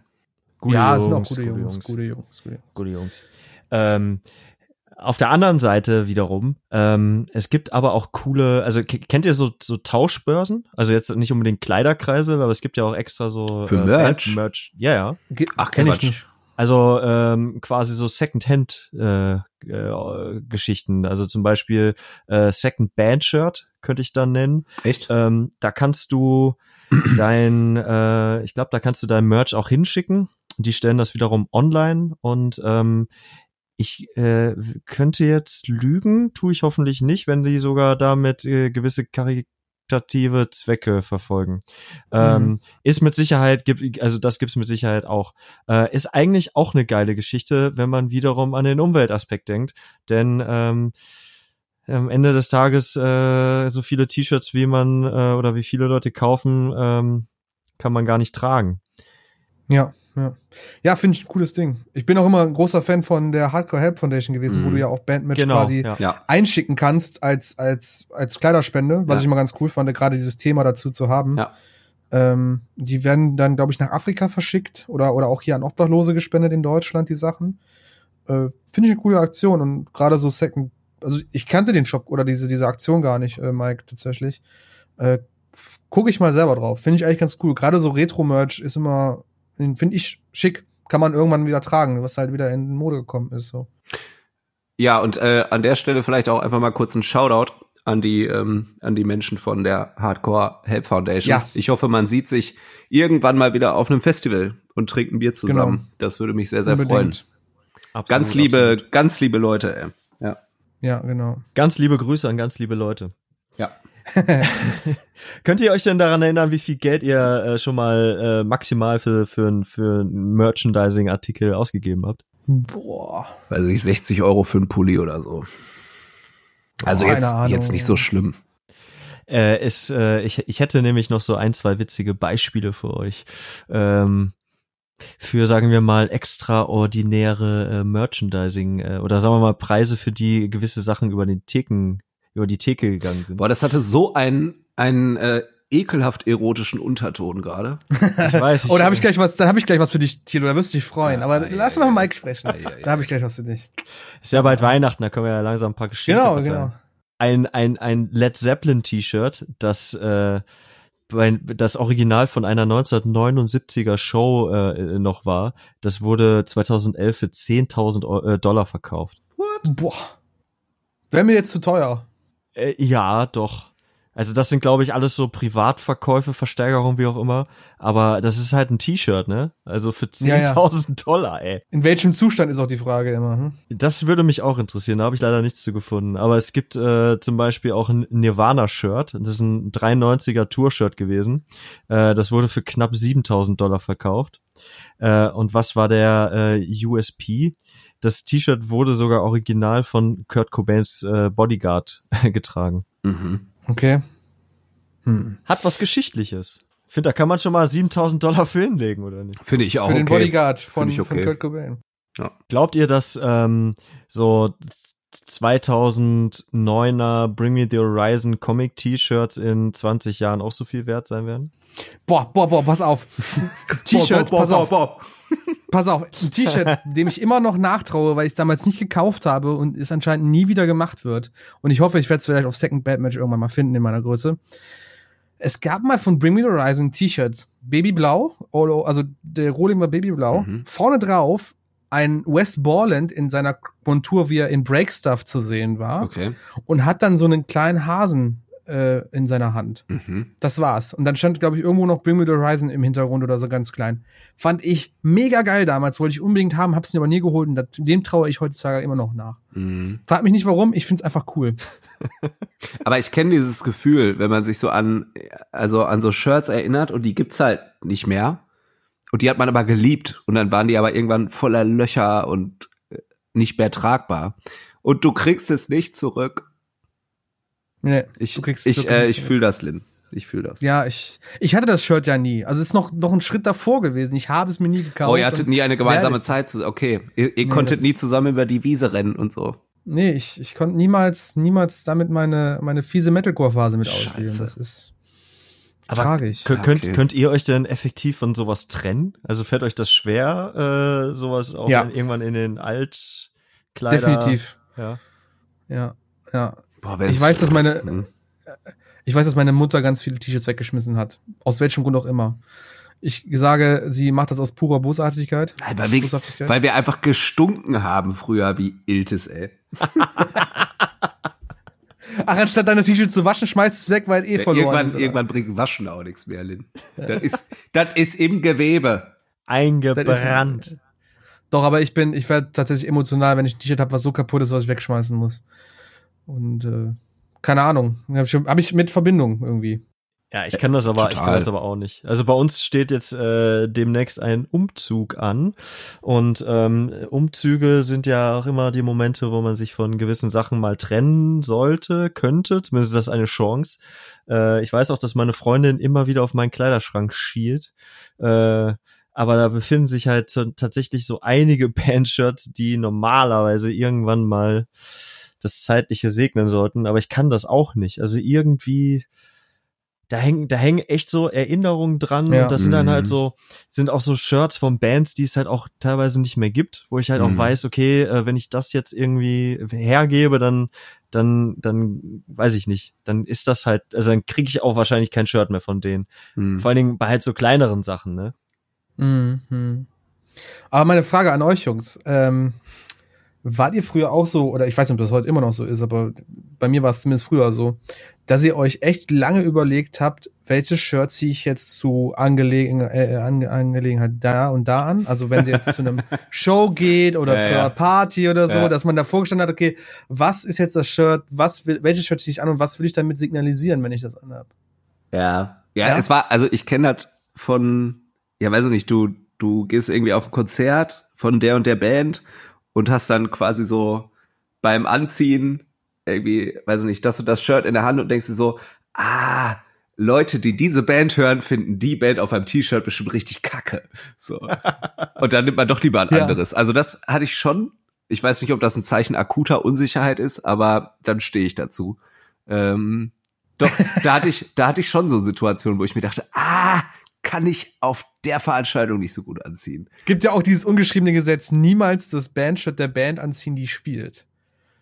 Gute ja, Jungs, sind auch gute, gute Jungs, Jungs, Gute Jungs. Gute Jungs. Gute Jungs. Ähm, auf der anderen Seite wiederum, ähm, es gibt aber auch coole, also kennt ihr so, so Tauschbörsen? Also jetzt nicht unbedingt Kleiderkreise, aber es gibt ja auch extra so für äh, Merch. Merch. Ja, ja. Ach, kenne ich nicht. Also ähm, quasi so Second-Hand äh, äh, Geschichten. Also zum Beispiel äh, Second Band Shirt könnte ich da nennen. Echt? Ähm, da kannst du dein, äh, ich glaube, da kannst du dein Merch auch hinschicken. Die stellen das wiederum online und ähm, ich äh, könnte jetzt lügen, tue ich hoffentlich nicht, wenn die sogar damit äh, gewisse karitative Zwecke verfolgen. Ähm, Mhm. ist mit Sicherheit, gibt, also das gibt's mit Sicherheit auch. Äh, ist eigentlich auch eine geile Geschichte, wenn man wiederum an den Umweltaspekt denkt. Denn ähm, am Ende des Tages äh, so viele T-Shirts, wie man äh, oder wie viele Leute kaufen, ähm, kann man gar nicht tragen. Ja, ja. Ja, finde ich ein cooles Ding. Ich bin auch immer ein großer Fan von der Hardcore Help Foundation gewesen, wo Mhm. du ja auch Bandmatch Genau. quasi. Ja. einschicken kannst als, als, als Kleiderspende, was Ja. ich immer ganz cool fand, gerade dieses Thema dazu zu haben. Ja. Ähm, die werden dann, glaube ich, nach Afrika verschickt oder, oder auch hier an Obdachlose gespendet in Deutschland, die Sachen. Äh, Finde ich eine coole Aktion und gerade so Second, also ich kannte den Shop oder diese, diese Aktion gar nicht, äh, Mike, tatsächlich. Äh, Gucke ich mal selber drauf. Finde ich eigentlich ganz cool. Gerade so Retro-Merch ist immer, finde ich schick. Kann man irgendwann wieder tragen, was halt wieder in Mode gekommen ist. So. Ja, und äh, an der Stelle vielleicht auch einfach mal kurz ein Shoutout an die, ähm, an die Menschen von der Hardcore Help Foundation. Ja. Ich hoffe, man sieht sich irgendwann mal wieder auf einem Festival und trinkt ein Bier zusammen. Genau. Das würde mich sehr, sehr freuen. Absolut, Ganz liebe, absolut. ganz liebe Leute, ey. Ja. Ja, genau. Ganz liebe Grüße an ganz liebe Leute. Ja. Könnt ihr euch denn daran erinnern, wie viel Geld ihr äh, schon mal äh, maximal für, für, für einen Merchandising-Artikel ausgegeben habt? Boah. Weiß ich, 60 Euro für einen Pulli oder so. Also Keine jetzt, Ahnung. jetzt nicht so schlimm. Äh, ist, äh, ich, ich hätte nämlich noch so ein, zwei witzige Beispiele für euch. Ähm, für, sagen wir mal, extraordinäre äh, Merchandising äh, oder sagen wir mal Preise, für die gewisse Sachen über den Theken, über die Theke gegangen sind. Boah, das hatte so einen, einen äh, ekelhaft erotischen Unterton gerade. Ich weiß, ich, Oh, da habe ich gleich was, dann habe ich gleich was für dich, Thilo, da wirst du dich freuen. Ja, Aber ja, lass ja, mal. Mike sprechen. Ja, ja, ja. Da habe ich gleich was für dich. ist ja bald Weihnachten, da können wir ja langsam ein paar Geschenke Genau, verteilen. genau. ein, ein, ein Led Zeppelin T-Shirt, das, äh, das Original von einer 1979er Show äh, noch war. Das wurde 2011 für 10.000 Eu- äh, Dollar verkauft. Boah. Wäre mir jetzt zu teuer. Äh, ja, doch. Also das sind, glaube ich, alles so Privatverkäufe, Versteigerungen, wie auch immer. Aber das ist halt ein T-Shirt, ne? Also für Ja, ja. 10.000 Dollar, ey. In welchem Zustand ist auch die Frage immer. Hm? Das würde mich auch interessieren, da habe ich leider nichts zu gefunden. Aber es gibt äh, zum Beispiel auch ein Nirvana-Shirt. Das ist ein 93er Tour-Shirt gewesen. Äh, das wurde für knapp 7000 Dollar verkauft. Äh, und was war der äh, USP? Das T-Shirt wurde sogar original von Kurt Cobains äh, Bodyguard getragen. Mhm. Okay. Hm. Hat was Geschichtliches. Ich finde, da kann man schon mal 7000 Dollar für hinlegen, oder nicht? Finde ich auch Für den okay. Bodyguard von, okay. von Kurt Cobain. Glaubt ihr, dass ähm, so 2009er Bring Me the Horizon Comic T-Shirts in 20 Jahren auch so viel wert sein werden? Boah, boah, boah, pass auf. T-Shirt, Boah, pass boah, auf. boah, boah. Pass auf, ein T-Shirt, dem ich immer noch nachtraue, weil ich es damals nicht gekauft habe und es anscheinend nie wieder gemacht wird. Und ich hoffe, ich werde es vielleicht auf Second Bad Match irgendwann mal finden in meiner Größe. Es gab mal von Bring Me the Horizon ein T-Shirt, Babyblau, also der Rohling war Babyblau. Mhm. Vorne drauf ein Wes Borland in seiner Montur, wie er in Breakstuff zu sehen war. Okay. Und hat dann so einen kleinen Hasen äh, in seiner Hand. Mhm. Das war's. Und dann stand, glaube ich, irgendwo noch Bring Me the Horizon im Hintergrund oder so ganz klein. Fand ich mega geil damals, wollte ich unbedingt haben, hab's mir aber nie geholt und das, dem traue ich heutzutage immer noch nach. Mhm. Frag mich nicht warum, ich find's einfach cool. Aber ich kenne dieses Gefühl, wenn man sich so an, also an so Shirts erinnert und die gibt's halt nicht mehr. Und die hat man aber geliebt. Und dann waren die aber irgendwann voller Löcher und äh, nicht mehr tragbar. Und du kriegst es nicht zurück. Nee, Ich, du kriegst es ich, äh, nicht ich fühle das, Lin. Ich fühle das. Ja, ich, ich hatte das Shirt ja nie. Also es ist noch, noch ein Schritt davor gewesen. Ich habe es mir nie gekauft. Oh, ihr hattet nie eine gemeinsame Zeit zu. Okay. Ihr, ihr Nee, konntet nie zusammen über die Wiese rennen und so. Nee, ich, ich konnte niemals, niemals damit meine, meine fiese Metalcore-Phase mit Scheiße. ausspielen. Das ist Aber tragisch. Könnt, könnt, Okay. könnt ihr euch denn effektiv von sowas trennen? Also fällt euch das schwer, äh, sowas auch Ja. in, irgendwann in den Altkleider? Definitiv. Ja. Ja, ja. Boah, Ich weiß, dass meine, Hm. Ich weiß, dass meine Mutter ganz viele T-Shirts weggeschmissen hat. Aus welchem Grund auch immer. Ich sage, sie macht das aus purer Bosartigkeit. Nein, weil wir, Boshaftigkeit. weil wir einfach gestunken haben früher wie Iltis, ey. Ach, anstatt deine T-Shirt zu waschen, schmeißt es weg, weil eh Ja, verloren irgendwann, ist. oder? irgendwann bringt Waschen auch nichts mehr, Lin. Das ist, das ist im Gewebe. Eingebrannt. Doch, aber ich bin, ich werde tatsächlich emotional, wenn ich ein T-Shirt habe, was so kaputt ist, was ich wegschmeißen muss. Und äh, keine Ahnung, habe ich, hab ich mit Verbindung irgendwie. Ja, ich kann das aber, ich kann Total. das aber auch nicht. Also bei uns steht jetzt äh, demnächst ein Umzug an und ähm, Umzüge sind ja auch immer die Momente, wo man sich von gewissen Sachen mal trennen sollte, könnte. Zumindest ist das eine Chance. Äh, ich weiß auch, dass meine Freundin immer wieder auf meinen Kleiderschrank schielt. Äh, aber da befinden sich halt tatsächlich so einige Bandshirts, die normalerweise irgendwann mal das Zeitliche segnen sollten. Aber ich kann das auch nicht. Also irgendwie da hängen, da hängen echt so Erinnerungen dran Ja. und das sind dann Mhm. halt so, sind auch so Shirts von Bands, die es halt auch teilweise nicht mehr gibt, wo ich halt auch Mhm. weiß, okay, äh, wenn ich das jetzt irgendwie hergebe, dann, dann, dann weiß ich nicht, dann ist das halt, also dann kriege ich auch wahrscheinlich kein Shirt mehr von denen. Hm. Vor allen Dingen bei halt so kleineren Sachen, ne? Mhm. Aber meine Frage an euch, Jungs, ähm, wart ihr früher auch so, oder ich weiß nicht, ob das heute immer noch so ist, aber bei mir war es zumindest früher so, dass ihr euch echt lange überlegt habt, welche Shirt ziehe ich jetzt zu Angelegen äh, Ange Angelegenheit da und da an? Also wenn sie jetzt zu einem Show geht oder Ja, zur ja. Party oder so, Ja. dass man da vorgestanden hat, okay, was ist jetzt das Shirt, was will, welches Shirt ziehe ich an und was will ich damit signalisieren, wenn ich das anhab? Ja. ja. Ja? es war, also ich kenne das von, ja, weiß ich nicht, du, du gehst irgendwie auf ein Konzert von der und der Band und hast dann quasi so beim Anziehen irgendwie, weiß ich nicht, das und das Shirt in der Hand und denkst dir so, ah, Leute, die diese Band hören, finden die Band auf einem T-Shirt bestimmt richtig kacke. So. Und dann nimmt man doch lieber ein Ja. anderes. Also das hatte ich schon. Ich weiß nicht, ob das ein Zeichen akuter Unsicherheit ist, aber dann stehe ich dazu. Ähm, doch, da hatte ich, da hatte ich schon so Situationen, wo ich mir dachte, ah, kann ich auf der Veranstaltung nicht so gut anziehen. Gibt ja auch dieses ungeschriebene Gesetz, niemals das Bandshirt der Band anziehen, die spielt.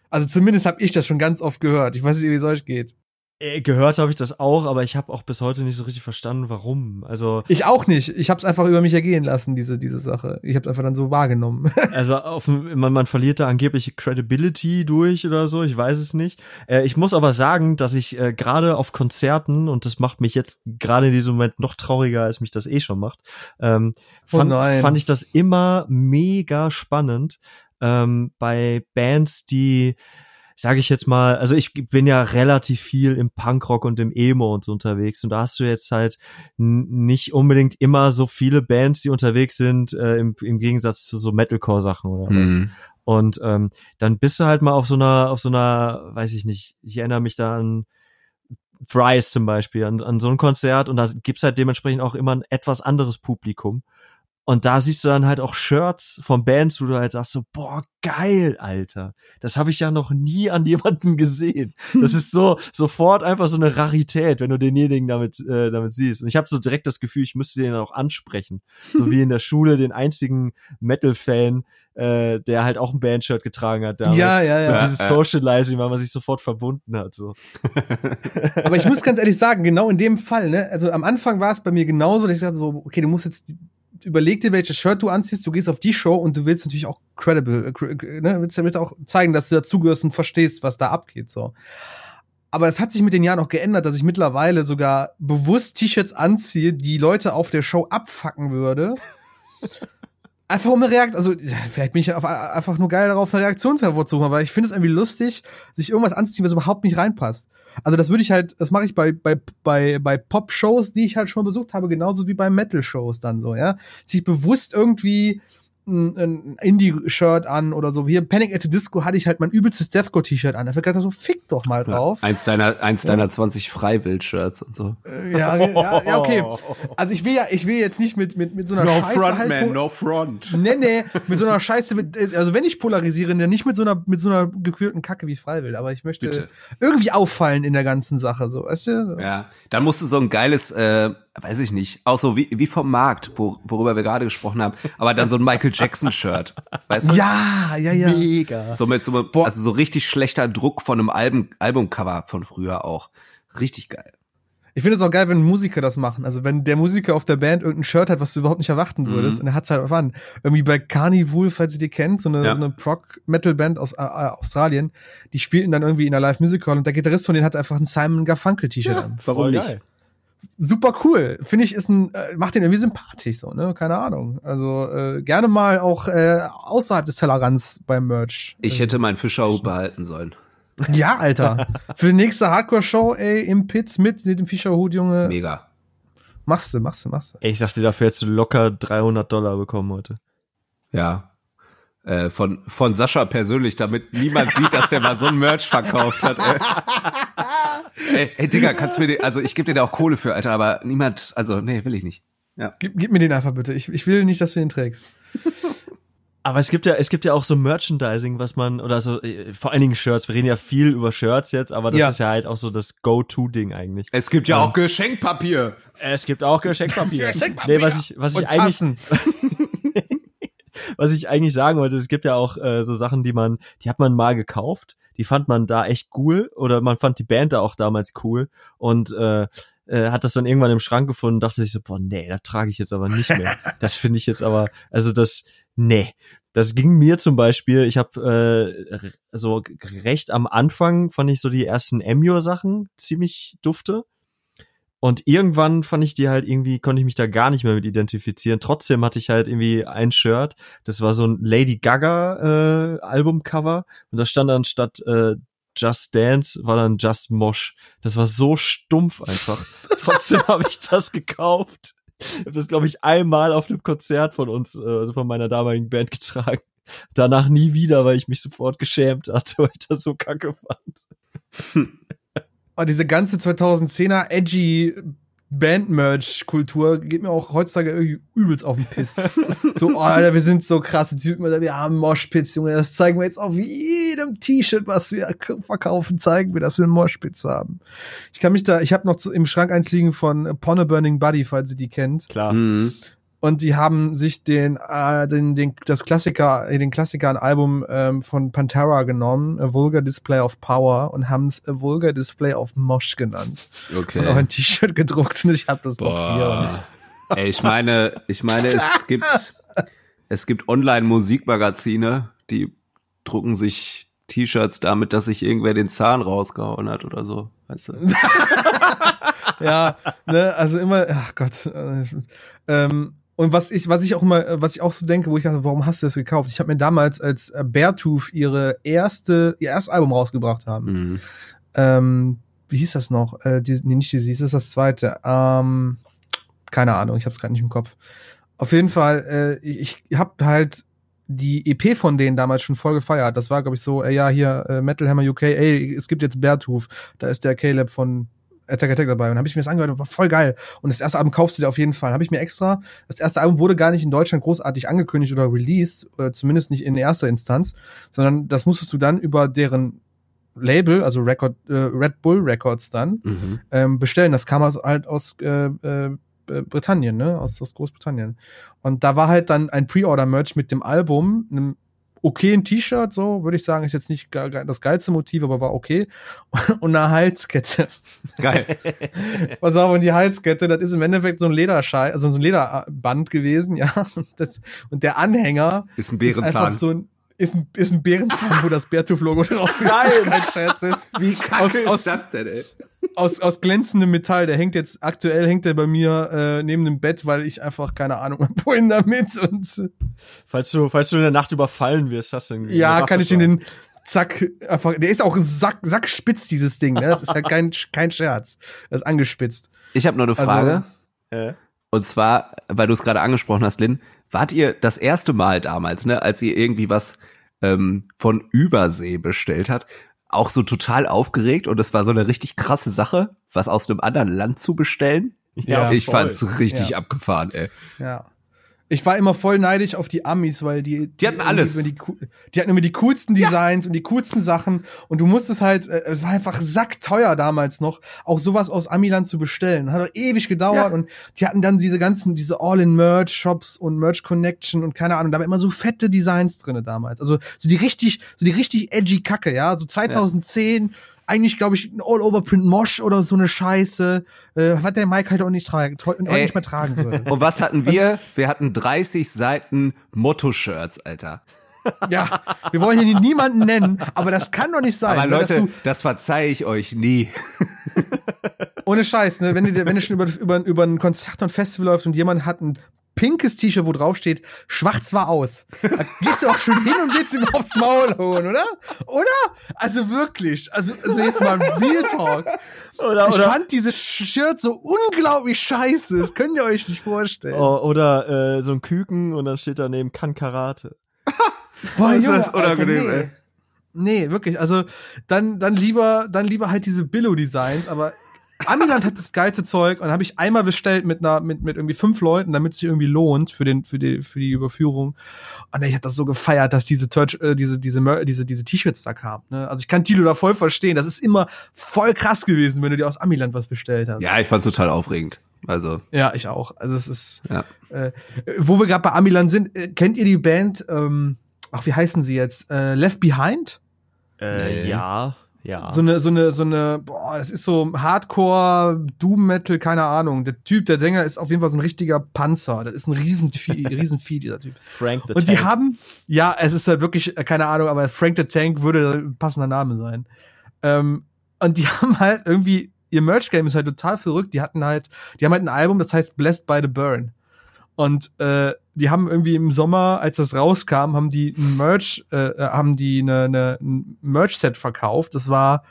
Also zumindest habe ich das schon ganz oft gehört. Ich weiß nicht, wie es euch geht. Äh, Gehört habe ich das auch, aber ich habe auch bis heute nicht so richtig verstanden, warum. Also, Ich auch nicht. Ich habe es einfach über mich ergehen lassen, diese, diese Sache. Ich habe es einfach dann so wahrgenommen. Also auf, man, man verliert da angeblich Credibility durch oder so, ich weiß es nicht. Äh, ich muss aber sagen, dass ich äh, gerade auf Konzerten, und das macht mich jetzt gerade in diesem Moment noch trauriger, als mich das eh schon macht, ähm, Oh fand, nein. fand ich das immer mega spannend ähm, bei Bands, die sage ich jetzt mal, also ich bin ja relativ viel im Punkrock und im Emo und so unterwegs und da hast du jetzt halt nicht unbedingt immer so viele Bands, die unterwegs sind, äh, im, im Gegensatz zu so Metalcore-Sachen oder was. Mhm. Und ähm, dann bist du halt mal auf so einer, auf so einer, weiß ich nicht, ich erinnere mich da an Thrice zum Beispiel, an, an so ein Konzert und da gibt's halt dementsprechend auch immer ein etwas anderes Publikum. Und da siehst du dann halt auch Shirts von Bands, wo du halt sagst so, boah, geil, Alter. Das habe ich ja noch nie an jemandem gesehen. Das ist so sofort einfach so eine Rarität, wenn du denjenigen damit, äh, damit siehst. Und ich habe so direkt das Gefühl, ich müsste den auch ansprechen. So wie in der Schule den einzigen Metal-Fan, äh, der halt auch ein Bandshirt getragen hat damals. Ja, ja, So ja. dieses Ja. Socializing, weil man sich sofort verbunden hat. So. Aber ich muss ganz ehrlich sagen, genau in dem Fall, ne, also am Anfang war es bei mir genauso, dass ich sagte so, okay, du musst jetzt, überleg dir, welches Shirt du anziehst, du gehst auf die Show und du willst natürlich auch credible, äh, cr- ne, willst, willst auch zeigen, dass du dazugehörst und verstehst, was da abgeht, so. Aber es hat sich mit den Jahren auch geändert, dass ich mittlerweile sogar bewusst T-Shirts anziehe, die Leute auf der Show abfacken würde. Einfach um eine Reaktion, also vielleicht bin ich auf, einfach nur geil darauf, eine Reaktion hervorzuholen, weil ich finde es irgendwie lustig, sich irgendwas anzuziehen, was überhaupt nicht reinpasst. Also das würde ich halt, das mache ich bei, bei, bei, bei Pop-Shows, die ich halt schon mal besucht habe, genauso wie bei Metal-Shows dann so, ja. Sich bewusst irgendwie ein, ein Indie-Shirt an oder so. Hier Panic at the Disco hatte ich halt mein übelstes Deathcore-T-Shirt an. Da fällt gerade so, fick doch mal drauf. Eins deiner, eins deiner 20 Freiwild-Shirts und so. Ja, ja, ja, okay. Also ich will ja, ich will jetzt nicht mit, mit, mit so einer Scheiße halt po- no front. Nee, nee, mit so einer Scheiße, mit, äh, also wenn ich polarisiere, dann nicht mit so einer, mit so einer gekühlten Kacke wie Freiwild, aber ich möchte Bitte. irgendwie auffallen in der ganzen Sache, so, weißt du? Ja, dann musst du so ein geiles, äh, weiß ich nicht, auch so wie, wie vom Markt, wo, worüber wir gerade gesprochen haben, aber dann so ein Michael Jackson-Shirt, weißt du? Ja, ja, ja. Mega. So mit so einem, Boah. also so richtig schlechter Druck von einem Album, Albumcover von früher auch. Richtig geil. Ich finde es auch geil, wenn Musiker das machen. Also wenn der Musiker auf der Band irgendein Shirt hat, was du überhaupt nicht erwarten würdest, Mhm. und er hat's halt auf an. Irgendwie bei Carnival, falls ihr die kennt, so eine, Ja. so eine Prog-Metal-Band aus äh, Australien, die spielten dann irgendwie in einer Live-Musical und der Gitarrist von denen hat einfach ein Simon Garfunkel-T-Shirt an. Warum Voll nicht? geil. Super cool. Finde ich, ist ein, äh, macht den irgendwie sympathisch, so, ne? Keine Ahnung. Also äh, gerne mal auch äh, außerhalb des Tellerrands beim Merch. Ich hätte meinen Fischerhut behalten sollen. Ja, Alter. Für die nächste Hardcore-Show, ey, im Pit mit dem Fischerhut, Junge. Mega. Machst du, machst du, machst du. Ich sagte, dafür hättest du locker 300 Dollar bekommen heute. Ja. Äh, von, von Sascha persönlich, damit niemand sieht, dass der mal so ein Merch verkauft hat. Ey, ey, ey Digga, kannst du mir den, also ich gebe dir da auch Kohle für, Alter, aber niemand, also nee, will ich nicht. Ja. Gib, gib mir den einfach bitte. Ich, ich will nicht, dass du den trägst. Aber es gibt ja, es gibt ja auch so Merchandising, was man, oder so, äh, vor allen Dingen Shirts. Wir reden ja viel über Shirts jetzt, aber das Ja. ist ja halt auch so das Go-To-Ding eigentlich. Es gibt ja auch Geschenkpapier. Es gibt auch Geschenkpapier. Geschenkpapier. Nee, was ich, was ich eigentlich. was ich eigentlich sagen wollte, es gibt ja auch äh, so Sachen, die man, die hat man mal gekauft, die fand man da echt cool oder man fand die Band da auch damals cool und äh, äh, hat das dann irgendwann im Schrank gefunden, dachte sich so, boah, nee, das trage ich jetzt aber nicht mehr. das finde ich jetzt aber, also das, nee. Das ging mir zum Beispiel, ich habe äh, so recht am Anfang fand ich so die ersten Emure-Sachen ziemlich dufte. Und irgendwann fand ich die halt irgendwie, konnte ich mich da gar nicht mehr mit identifizieren. Trotzdem hatte ich halt irgendwie ein Shirt, das war so ein Lady Gaga äh, Albumcover und da stand dann statt äh, Just Dance war dann Just Mosh. Das war so stumpf einfach. Trotzdem habe ich das gekauft. Ich habe das, glaube ich, einmal auf einem Konzert von uns, äh, also von meiner damaligen Band getragen. Danach nie wieder, weil ich mich sofort geschämt hatte, weil ich das so kacke fand. Oh, diese ganze 2010er edgy Band-Merch-Kultur geht mir auch heutzutage irgendwie übelst auf den Piss. so, oh, Alter, wir sind so krasse Typen, Alter, wir haben Moshpits, Junge, das zeigen wir jetzt auf jedem T-Shirt, was wir verkaufen, zeigen wir, dass wir einen Moshpits haben. Ich kann mich da, ich habe noch im Schrank eins liegen von Pon a Burning Buddy, falls ihr die kennt. Klar. Mhm. Und die haben sich den, äh, den, den, das Klassiker, äh, den Klassiker ein Album ähm, von Pantera genommen, A Vulgar Display of Power, und haben es A Vulgar Display of Mosh genannt. Und auch Okay. ein T-Shirt gedruckt und ich hab das noch hier. Boah. Ey, ich meine, ich meine, es gibt, es gibt Online-Musikmagazine, die drucken sich T-Shirts damit, dass sich irgendwer den Zahn rausgehauen hat oder so. Weißt du? ja, ne, also immer, ach Gott. Äh, ähm, und was ich, was ich auch immer, was ich auch so denke, wo ich dachte, warum hast du das gekauft? Ich habe mir damals, als äh, Beartooth ihre erste, ihr erstes Album rausgebracht haben, Mhm. ähm, wie hieß das noch? Äh, die, nee, nicht die, das ist das zweite. Ähm, keine Ahnung, ich habe es gerade nicht im Kopf. Auf jeden Fall, äh, ich, ich habe halt die EP von denen damals schon voll gefeiert. Das war, glaube ich, so, äh, ja, hier, äh, Metal Hammer UK, ey, es gibt jetzt Beartooth, da ist der Caleb von Attack Attack dabei. Und dann habe ich mir das angehört und war voll geil. Und das erste Album kaufst du dir auf jeden Fall. Habe ich mir extra, das erste Album wurde gar nicht in Deutschland großartig angekündigt oder released, oder zumindest nicht in erster Instanz, sondern das musstest du dann über deren Label, also Record, äh, Red Bull Records dann, Mhm. ähm, bestellen. Das kam aus, halt aus äh, äh, Britannien, ne? Aus, aus Großbritannien. Und da war halt dann ein Pre-Order-Merch mit dem Album, einem okayen T-Shirt, so würde ich sagen, ist jetzt nicht das geilste Motiv, aber war okay. Und eine Halskette. Geil. Pass auf, und die Halskette, das ist im Endeffekt so ein Lederschei, also so ein Lederband gewesen, ja. Und, das, und der Anhänger Ist ein ist einfach Bärenzahn. so ein, ist ein, ist ein Bärenzahn, wo das Bärtuff-Logo drauf ist. Ist kein Scherz ist Wie kacke Aus- ist aus- das denn, ey? Aus, aus glänzendem Metall. Der hängt jetzt, aktuell hängt der bei mir äh, neben dem Bett, weil ich einfach keine Ahnung habe, wohin damit. Und äh, Falls du, falls du in der Nacht überfallen wirst, hast du einen ja, eine kann ich in den Zack einfach. Der ist auch sack, sackspitz, dieses Ding. Ne? Das ist ja kein, kein Scherz. Das ist angespitzt. Ich habe noch eine Also- Frage. Äh? Und zwar, weil du es gerade angesprochen hast, Lynn, wart ihr das erste Mal damals, ne, als ihr irgendwie was ähm, von Übersee bestellt hat, auch so total aufgeregt und es war so eine richtig krasse Sache, was aus einem anderen Land zu bestellen? Ja, ich voll. fand's richtig Ja. abgefahren, ey. Ja. Ich war immer voll neidisch auf die Amis, weil die Die hatten alles. Die, die hatten immer die coolsten Designs und die coolsten Sachen und du musstest halt, äh, es war einfach sackteuer damals noch, auch sowas aus Amiland zu bestellen. Hat doch ewig gedauert Ja. und die hatten dann diese ganzen, diese All-in-Merch-Shops und Merch-Connection und keine Ahnung, da war immer so fette Designs drinne damals. Also so die richtig, so die richtig edgy Kacke, ja, so 2010 eigentlich, glaube ich, ein All-Over-Print Mosh oder so eine Scheiße, äh, was der Mike halt auch nicht, tragen, auch Ey. nicht mehr tragen würde. Und was hatten wir? Wir hatten 30 Seiten Motto-Shirts, Alter. ja, wir wollen hier niemanden nennen, aber das kann doch nicht sein. Aber ne, Leute, du, das verzeihe ich euch nie. ohne Scheiß, ne, wenn du, wenn du schon über, über, über ein Konzert und Festival läufst und jemand hat ein pinkes T-Shirt, wo drauf steht, schwarz war aus. Da gehst du auch schon hin und willst ihm aufs Maul hauen, oder? Oder? Also wirklich. Also, also jetzt mal Real Talk. Oder, Ich oder, fand dieses Shirt so unglaublich scheiße. Das könnt ihr euch nicht vorstellen. oh, oder äh, so ein Küken und dann steht daneben kann Karate. Boah, ist Junge, das unangenehm, Alter, nee. ey. Nee, wirklich. Also dann, dann lieber, dann lieber halt diese Billo-Designs, aber Amiland hat das geilste Zeug und habe ich einmal bestellt mit einer, mit, mit irgendwie fünf Leuten, damit es sich irgendwie lohnt für den, für die, für die Überführung. Und ich hab das so gefeiert, dass diese Touch, äh, diese, diese, Mer- diese, diese T-Shirts da kamen. Ne? Also ich kann Tilo da voll verstehen. Das ist immer voll krass gewesen, wenn du dir aus Amiland was bestellt hast. Ja, ich fand's total aufregend. Also, Ja, ich auch. Also es ist, ja. äh, wo wir gerade bei Amiland sind, äh, kennt ihr die Band, ähm, ach, wie heißen sie jetzt? Äh, Left Behind? Äh, Nee. Ja, ja. So eine, so eine, so eine, boah, das ist so Hardcore, Doom Metal, keine Ahnung. Der Typ, der Sänger ist auf jeden Fall so ein richtiger Panzer. Das ist ein Riesenvieh, Riesenvieh, dieser Typ. Frank the Und die Tank. haben, ja, es ist halt wirklich, äh, keine Ahnung, aber Frank the Tank würde ein passender Name sein. Ähm, und die haben halt irgendwie, ihr Merch-Game ist halt total verrückt. Die hatten halt, die haben halt ein Album, das heißt Blessed by the Burn. Und äh, die haben irgendwie im Sommer, als das rauskam, haben die ein Merch, äh, äh, haben die eine, eine, ein Merch-Set verkauft. Das war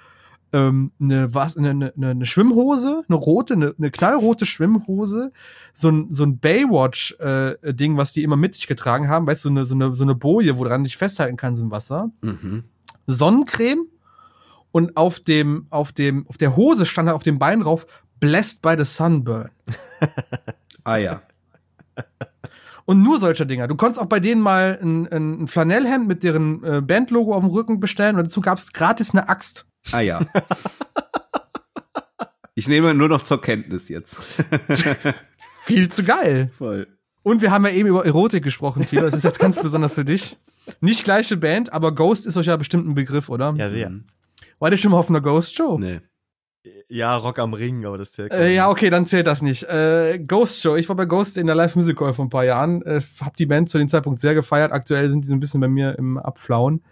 ähm, eine, was, eine, eine, eine Schwimmhose, eine rote, eine, eine knallrote Schwimmhose, so ein, so ein Baywatch-Ding, was die immer mit sich getragen haben, weißt du, so eine, so eine, so eine Boje, woran du dich festhalten kannst im Wasser. Mhm. Sonnencreme und auf dem, auf dem, auf der Hose stand auf dem Bein drauf, Blessed by the Sunburn. Ah ja. Und nur solche Dinger. Du konntest auch bei denen mal ein, ein, ein Flanellhemd mit deren äh, Bandlogo auf dem Rücken bestellen und dazu gab es gratis eine Axt. Ah ja. Ich nehme nur noch zur Kenntnis jetzt. Viel zu geil. Voll. Und wir haben ja eben über Erotik gesprochen, Tilo. Das ist jetzt ganz besonders für dich. Nicht gleiche Band, aber Ghost ist euch ja bestimmt ein Begriff, oder? Ja, sehr. War der schon mal auf einer Ghost-Show? Nee. Ja, Rock am Ring, aber das zählt. Äh, ja, okay, dann zählt das nicht. Äh, Ghost Show. Ich war bei Ghost in der Live Music Hall vor ein paar Jahren. Äh, hab die Band zu dem Zeitpunkt sehr gefeiert. Aktuell sind die so ein bisschen bei mir im Abflauen.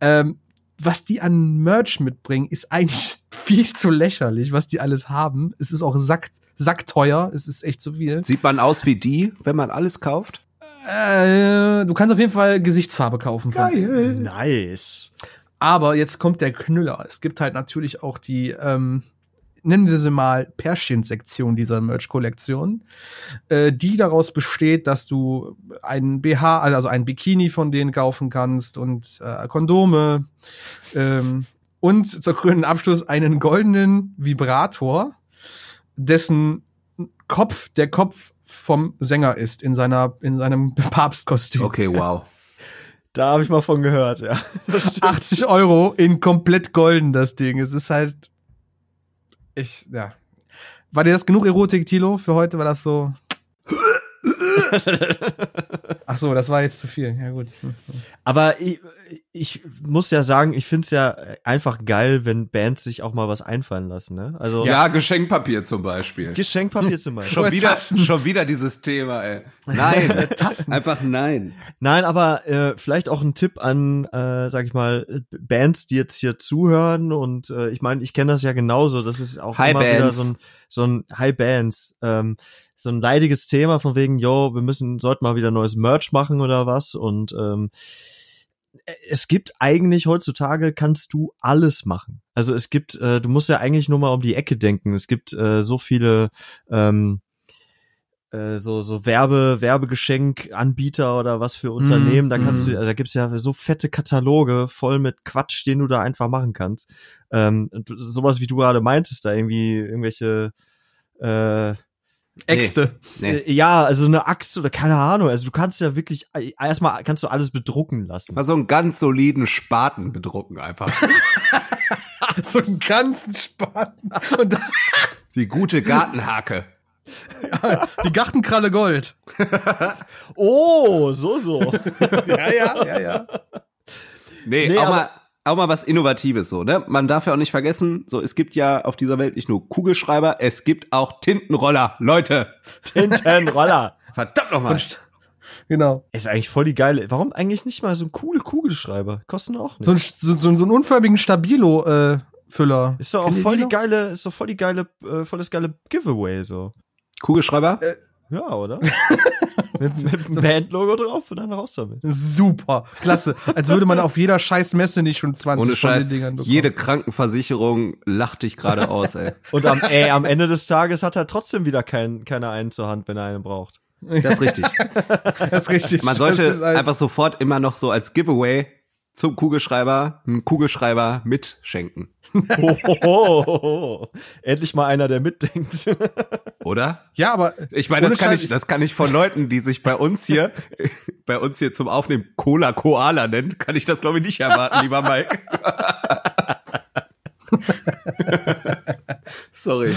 Ähm, was die an Merch mitbringen, ist eigentlich viel zu lächerlich, was die alles haben. Es ist auch sack, sackteuer. Es ist echt zu viel. Sieht man aus wie die, wenn man alles kauft? Äh, du kannst auf jeden Fall Gesichtsfarbe kaufen. von- Nice. Aber jetzt kommt der Knüller. Es gibt halt natürlich auch die, ähm, nennen wir sie mal Pärchensektion dieser Merch-Kollektion, äh, die daraus besteht, dass du einen BH, also ein Bikini von denen kaufen kannst und äh, Kondome ähm, und zur grünen Abschluss einen goldenen Vibrator, dessen Kopf der Kopf vom Sänger ist in seiner in seinem Papstkostüm. Okay, wow. Da habe ich mal von gehört, ja. 80 Euro in komplett golden, das Ding. Es ist halt. Ich, ja. War dir das genug Erotik, Tilo, für heute? War das so. Ach so, das war jetzt zu viel. Ja, gut. Aber ich, ich muss ja sagen, ich find's ja einfach geil, wenn Bands sich auch mal was einfallen lassen, ne? Also Ja, Geschenkpapier zum Beispiel. Geschenkpapier zum Beispiel. Schon wieder, Tassen. schon wieder dieses Thema, ey. Nein. Tassen. Einfach nein. Nein, aber äh, vielleicht auch ein Tipp an, äh, sag ich mal, Bands, die jetzt hier zuhören und äh, ich meine, ich kenne das ja genauso. Das ist auch Hi, immer wieder Bands. so ein so ein High Bands, ähm, so ein leidiges Thema von wegen, yo, wir müssen sollten mal wieder neues Merch machen oder was und ähm, es gibt eigentlich heutzutage kannst du alles machen. Also es gibt, äh, du musst ja eigentlich nur mal um die Ecke denken. Es gibt äh, so viele ähm, äh, so so Werbe Werbegeschenkanbieter oder was für Unternehmen. Da kannst mm. du, da gibt's ja so fette Kataloge voll mit Quatsch, den du da einfach machen kannst. Ähm, sowas wie du gerade meintest, da irgendwie irgendwelche äh, Äxte. Nee. äh, ja, also eine Axt oder keine Ahnung. Also du kannst ja wirklich äh, erstmal kannst du alles bedrucken lassen. Mal so einen ganz soliden Spaten bedrucken einfach. so einen ganzen Spaten. Und Die gute Gartenhake. die Gartenkralle Gold. Oh, so so. Ja, ja, ja, ja. Nee, Nee, aber- mal, auch mal was Innovatives so, ne? Man darf ja auch nicht vergessen, so es gibt ja auf dieser Welt nicht nur Kugelschreiber, es gibt auch Tintenroller, Leute. Tintenroller. Verdammt nochmal. Genau. Ist eigentlich voll die geile. Warum eigentlich nicht mal so ein coole Kugelschreiber? Kosten auch nicht. So ein, so, so, so einen unförmigen Stabilo-Füller. ist doch auch voll die geile, ist doch voll die geile, äh, voll das geile Giveaway so. Kugelschreiber? Ja, oder? mit, mit einem Bandlogo drauf und dann raus damit. Super, klasse. Als würde man auf jeder scheiß Messe nicht schon 20 Ohne Scheiß. Dingern bekommen. Jede Krankenversicherung lacht dich gerade aus, ey. Und am, ey, am Ende des Tages hat er trotzdem wieder kein, keiner einen zur Hand, wenn er einen braucht. Das ist richtig. Das ist richtig. Man sollte ein- einfach sofort immer noch so als Giveaway zum Kugelschreiber einen Kugelschreiber mitschenken. Oh, oh, oh, oh. Endlich mal einer, der mitdenkt. Oder? Ja, aber Ich meine, das kann Scheiß, ich, das kann ich von Leuten, die sich bei uns hier, bei uns hier zum Aufnehmen Cola Koala nennen, kann ich das glaube ich nicht erwarten, lieber Mike. Sorry.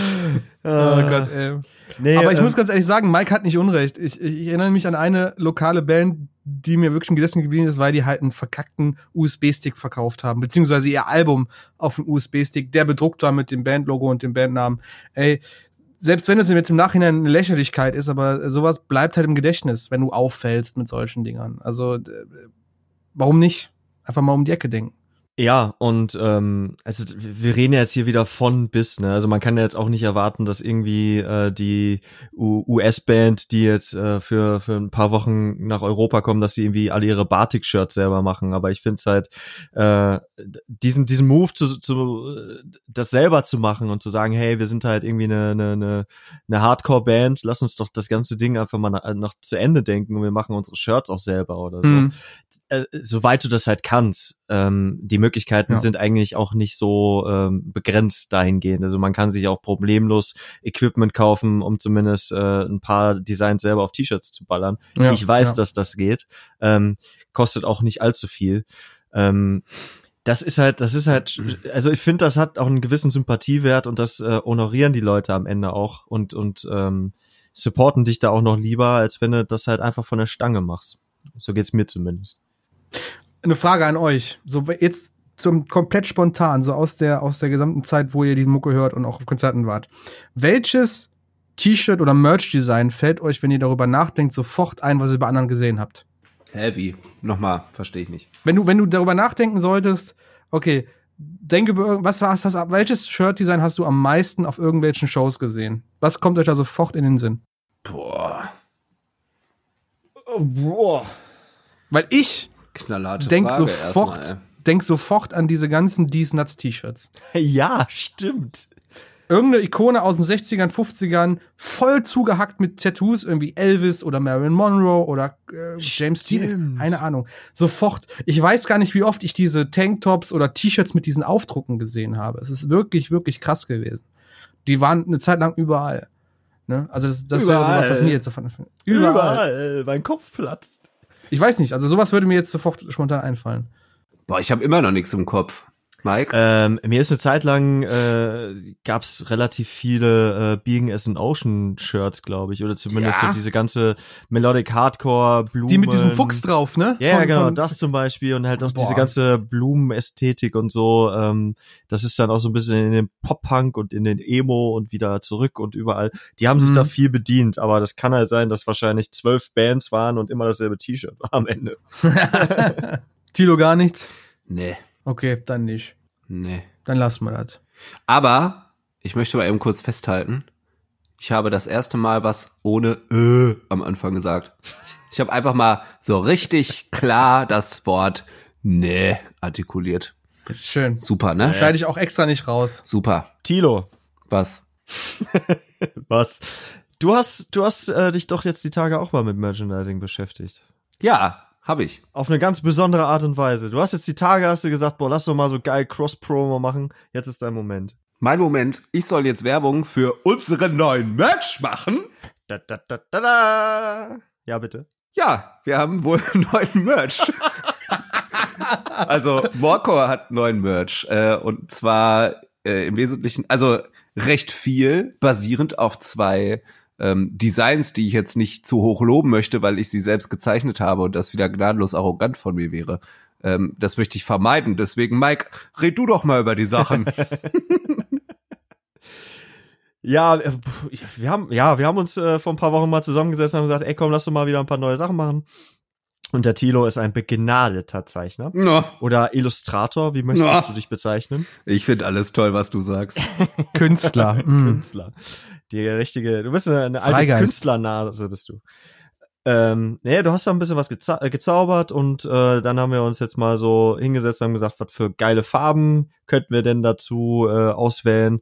Oh Gott, ey. Nee, Aber ich ähm, muss ganz ehrlich sagen, Mike hat nicht Unrecht. Ich, ich, ich erinnere mich an eine lokale Band, die mir wirklich im Gedächtnis geblieben ist, weil die halt einen verkackten USB-Stick verkauft haben, beziehungsweise ihr Album auf dem USB-Stick, der bedruckt war mit dem Bandlogo und dem Bandnamen. Ey, selbst wenn es jetzt im Nachhinein eine Lächerlichkeit ist, aber sowas bleibt halt im Gedächtnis, wenn du auffällst mit solchen Dingern. Also, warum nicht? Einfach mal um die Ecke denken. Ja, und ähm, also wir reden ja jetzt hier wieder von bis, ne? Also man kann ja jetzt auch nicht erwarten, dass irgendwie äh, die US-Band, die jetzt äh, für, für ein paar Wochen nach Europa kommen, dass sie irgendwie alle ihre Batik-Shirts selber machen. Aber ich finde es halt, äh, diesen, diesen Move zu, zu das selber zu machen und zu sagen, hey, wir sind halt irgendwie eine, eine, eine, Hardcore-Band, lass uns doch das ganze Ding einfach mal nach, nach zu Ende denken und wir machen unsere Shirts auch selber oder so Hm. Äh, soweit du das halt kannst. Ähm, die Möglichkeiten Ja. sind eigentlich auch nicht so ähm, begrenzt dahingehend. Also man kann sich auch problemlos Equipment kaufen, um zumindest äh, ein paar Designs selber auf T-Shirts zu ballern. Ja, ich weiß, ja. dass das geht. Ähm, kostet auch nicht allzu viel. Ähm, das ist halt, das ist halt, also ich finde, das hat auch einen gewissen Sympathiewert und das äh, honorieren die Leute am Ende auch und und ähm, supporten dich da auch noch lieber, als wenn du das halt einfach von der Stange machst. So geht's mir zumindest. Eine Frage an euch. So jetzt zum komplett spontan, so aus der aus der gesamten Zeit, wo ihr die Mucke hört und auch auf Konzerten wart. Welches T-Shirt oder Merch-Design fällt euch, wenn ihr darüber nachdenkt, sofort ein, was ihr bei anderen gesehen habt? Hä, wie? Nochmal, verstehe ich nicht. Wenn du wenn du darüber nachdenken solltest, okay, denke über irgend- was was das welches Shirt-Design hast du am meisten auf irgendwelchen Shows gesehen? Was kommt euch da sofort in den Sinn? Boah, Boah. Weil ich knallharte denk Frage sofort erstmal, denk sofort an diese ganzen These Nuts T-Shirts. Ja, stimmt. irgendeine Ikone aus den 60ern, 50ern, voll zugehackt mit Tattoos, irgendwie Elvis oder Marilyn Monroe oder äh, James Dean, keine Ahnung. Sofort, ich weiß gar nicht, wie oft ich diese Tanktops oder T-Shirts mit diesen Aufdrucken gesehen habe. Es ist wirklich, wirklich krass gewesen. Die waren eine Zeit lang überall. Ne? Also das, das wäre Überall. sowas, was mir jetzt davon Überall. Mein Kopf platzt. Ich weiß nicht, also sowas würde mir jetzt sofort spontan einfallen. Boah, ich habe immer noch nichts im Kopf. Mike? Ähm, mir ist eine Zeit lang äh, gab es relativ viele äh, Being as an Ocean Shirts, glaube ich, oder zumindest Ja. so diese ganze Melodic Hardcore Blumen. Die mit diesem Fuchs drauf, ne? Ja, Von- genau, von- das zum Beispiel und halt auch Boah. diese ganze Blumenästhetik und so. Ähm, das ist dann auch so ein bisschen in den Pop-Punk und in den Emo und wieder zurück und überall. Die haben sich Mhm. da viel bedient, aber das kann halt sein, dass wahrscheinlich zwölf Bands waren und immer dasselbe T-Shirt war am Ende. Tilo gar nichts? Nee, Okay, dann nicht. nee. Dann lassen wir das. Aber ich möchte mal eben kurz festhalten. Ich habe das erste Mal was ohne äh am Anfang gesagt. Ich habe einfach mal so richtig klar das Wort nee artikuliert. Ist schön. Super, ne? Schneide ich auch extra nicht raus. Super. Tilo, Was? was? Du hast, du hast äh, dich doch jetzt die Tage auch mal mit Merchandising beschäftigt. Ja, habe ich. Auf eine ganz besondere Art und Weise. Du hast jetzt die Tage, hast du gesagt, boah, lass doch mal so geil Cross-Promo machen. Jetzt ist dein Moment. Mein Moment. Ich soll jetzt Werbung für unseren neuen Merch machen. Da, da, da, da, da. Ja, bitte. Ja, wir haben wohl neuen Merch. also Morcor hat neuen Merch äh, und zwar äh, im Wesentlichen, also recht viel, basierend auf zwei ähm, Designs, die ich jetzt nicht zu hoch loben möchte, weil ich sie selbst gezeichnet habe und das wieder gnadenlos arrogant von mir wäre. ähm, das möchte ich vermeiden. Deswegen, Mike, red du doch mal über die Sachen. Ja, äh, wir haben, ja, wir haben uns äh, vor ein paar Wochen mal zusammengesessen und haben gesagt, ey komm, lass doch mal wieder ein paar neue Sachen machen. Und der Tilo ist ein begnadeter Zeichner. Na, Oder Illustrator, wie möchtest Ja. du dich bezeichnen? ich finde alles toll, was du sagst. Künstler. mm. Künstler. Die richtige, du bist eine, eine alte Freigeist. Künstlernase, bist du. Ähm, naja, du hast da ein bisschen was geza äh, gezaubert und äh, dann haben wir uns jetzt mal so hingesetzt und haben gesagt, was für geile Farben könnten wir denn dazu äh, auswählen.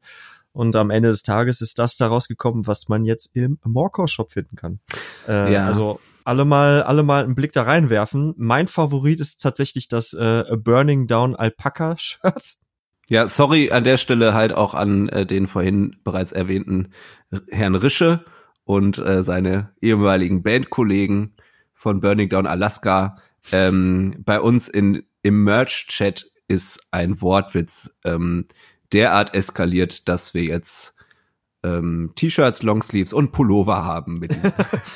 Und am Ende des Tages ist das daraus gekommen, was man jetzt im Morcor Shop finden kann. Äh, Ja. Also alle mal, alle mal einen Blick da reinwerfen. Mein Favorit ist tatsächlich das äh, Burning Down Alpaca Shirt. Ja, sorry an der Stelle halt auch an äh, den vorhin bereits erwähnten Herrn Rische und äh, seine ehemaligen Bandkollegen von Burning Down Alaska. Ähm, bei uns in, im Merch-Chat ist ein Wortwitz ähm, derart eskaliert, dass wir jetzt ähm, T-Shirts, Longsleeves und Pullover haben mit diesem.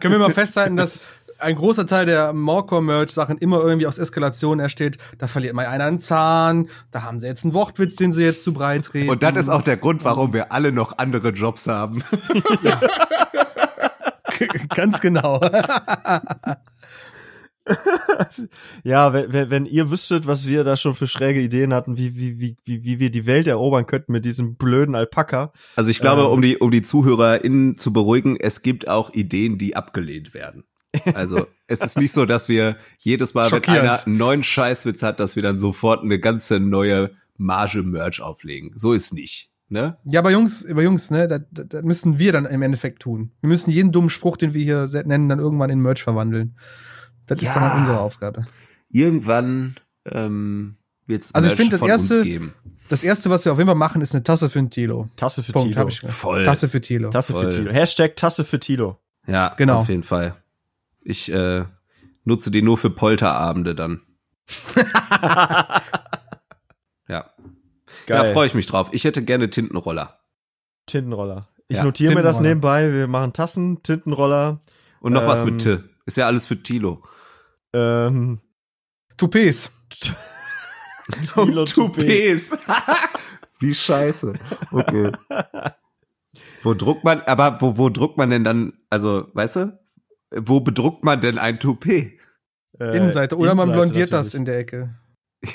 Können wir mal festhalten, dass ein großer Teil der Morcor-Merch-Sachen immer irgendwie aus Eskalation entsteht. Da verliert mal einer einen Zahn, da haben sie jetzt einen Wortwitz, den sie jetzt zu breit reden. Und das ist auch der Grund, warum wir alle noch andere Jobs haben. ganz genau. Ja, wenn, wenn, wenn ihr wüsstet, was wir da schon für schräge Ideen hatten, wie, wie, wie, wie, wie wir die Welt erobern könnten mit diesem blöden Alpaka. Also ich glaube, Ähm. um die, um die ZuhörerInnen zu beruhigen, es gibt auch Ideen, die abgelehnt werden. Also es ist nicht so, dass wir jedes Mal, wenn einer einen neuen Scheißwitz hat, dass wir dann sofort eine ganze neue Marge Merch auflegen. So ist nicht. Ne? Ja, aber Jungs, aber Jungs, ne, das, das müssen wir dann im Endeffekt tun. Wir müssen jeden dummen Spruch, den wir hier nennen, dann irgendwann in Merch verwandeln. Das ist dann Ja. halt unsere Aufgabe. Irgendwann ähm, wird es Also ich finde, das von uns erste- geben. Das erste, was wir auf jeden Fall machen, ist eine Tasse für den Tilo. Tasse für Punkt, Tilo. hab ich gesagt. Voll. Tasse für Tilo. Tasse Voll. für Tilo. Hashtag Tasse für Tilo. Ja, Genau. auf jeden Fall. Ich äh, nutze die nur für Polterabende dann. Ja. Da Geil. freue ich mich drauf. Ich hätte gerne Tintenroller. Tintenroller. Ich Ja, notiere mir das nebenbei. Wir machen Tassen, Tintenroller. Und noch was Ähm, mit T. Ist ja alles für Tilo. Ähm, Toupets. Tilo Toupets. Wie scheiße. Okay. Wo druckt man, aber wo, wo druckt man denn dann, also, weißt du, wo bedruckt man denn ein Toupet? Äh, Innenseite. Oder man blondiert das natürlich. in der Ecke.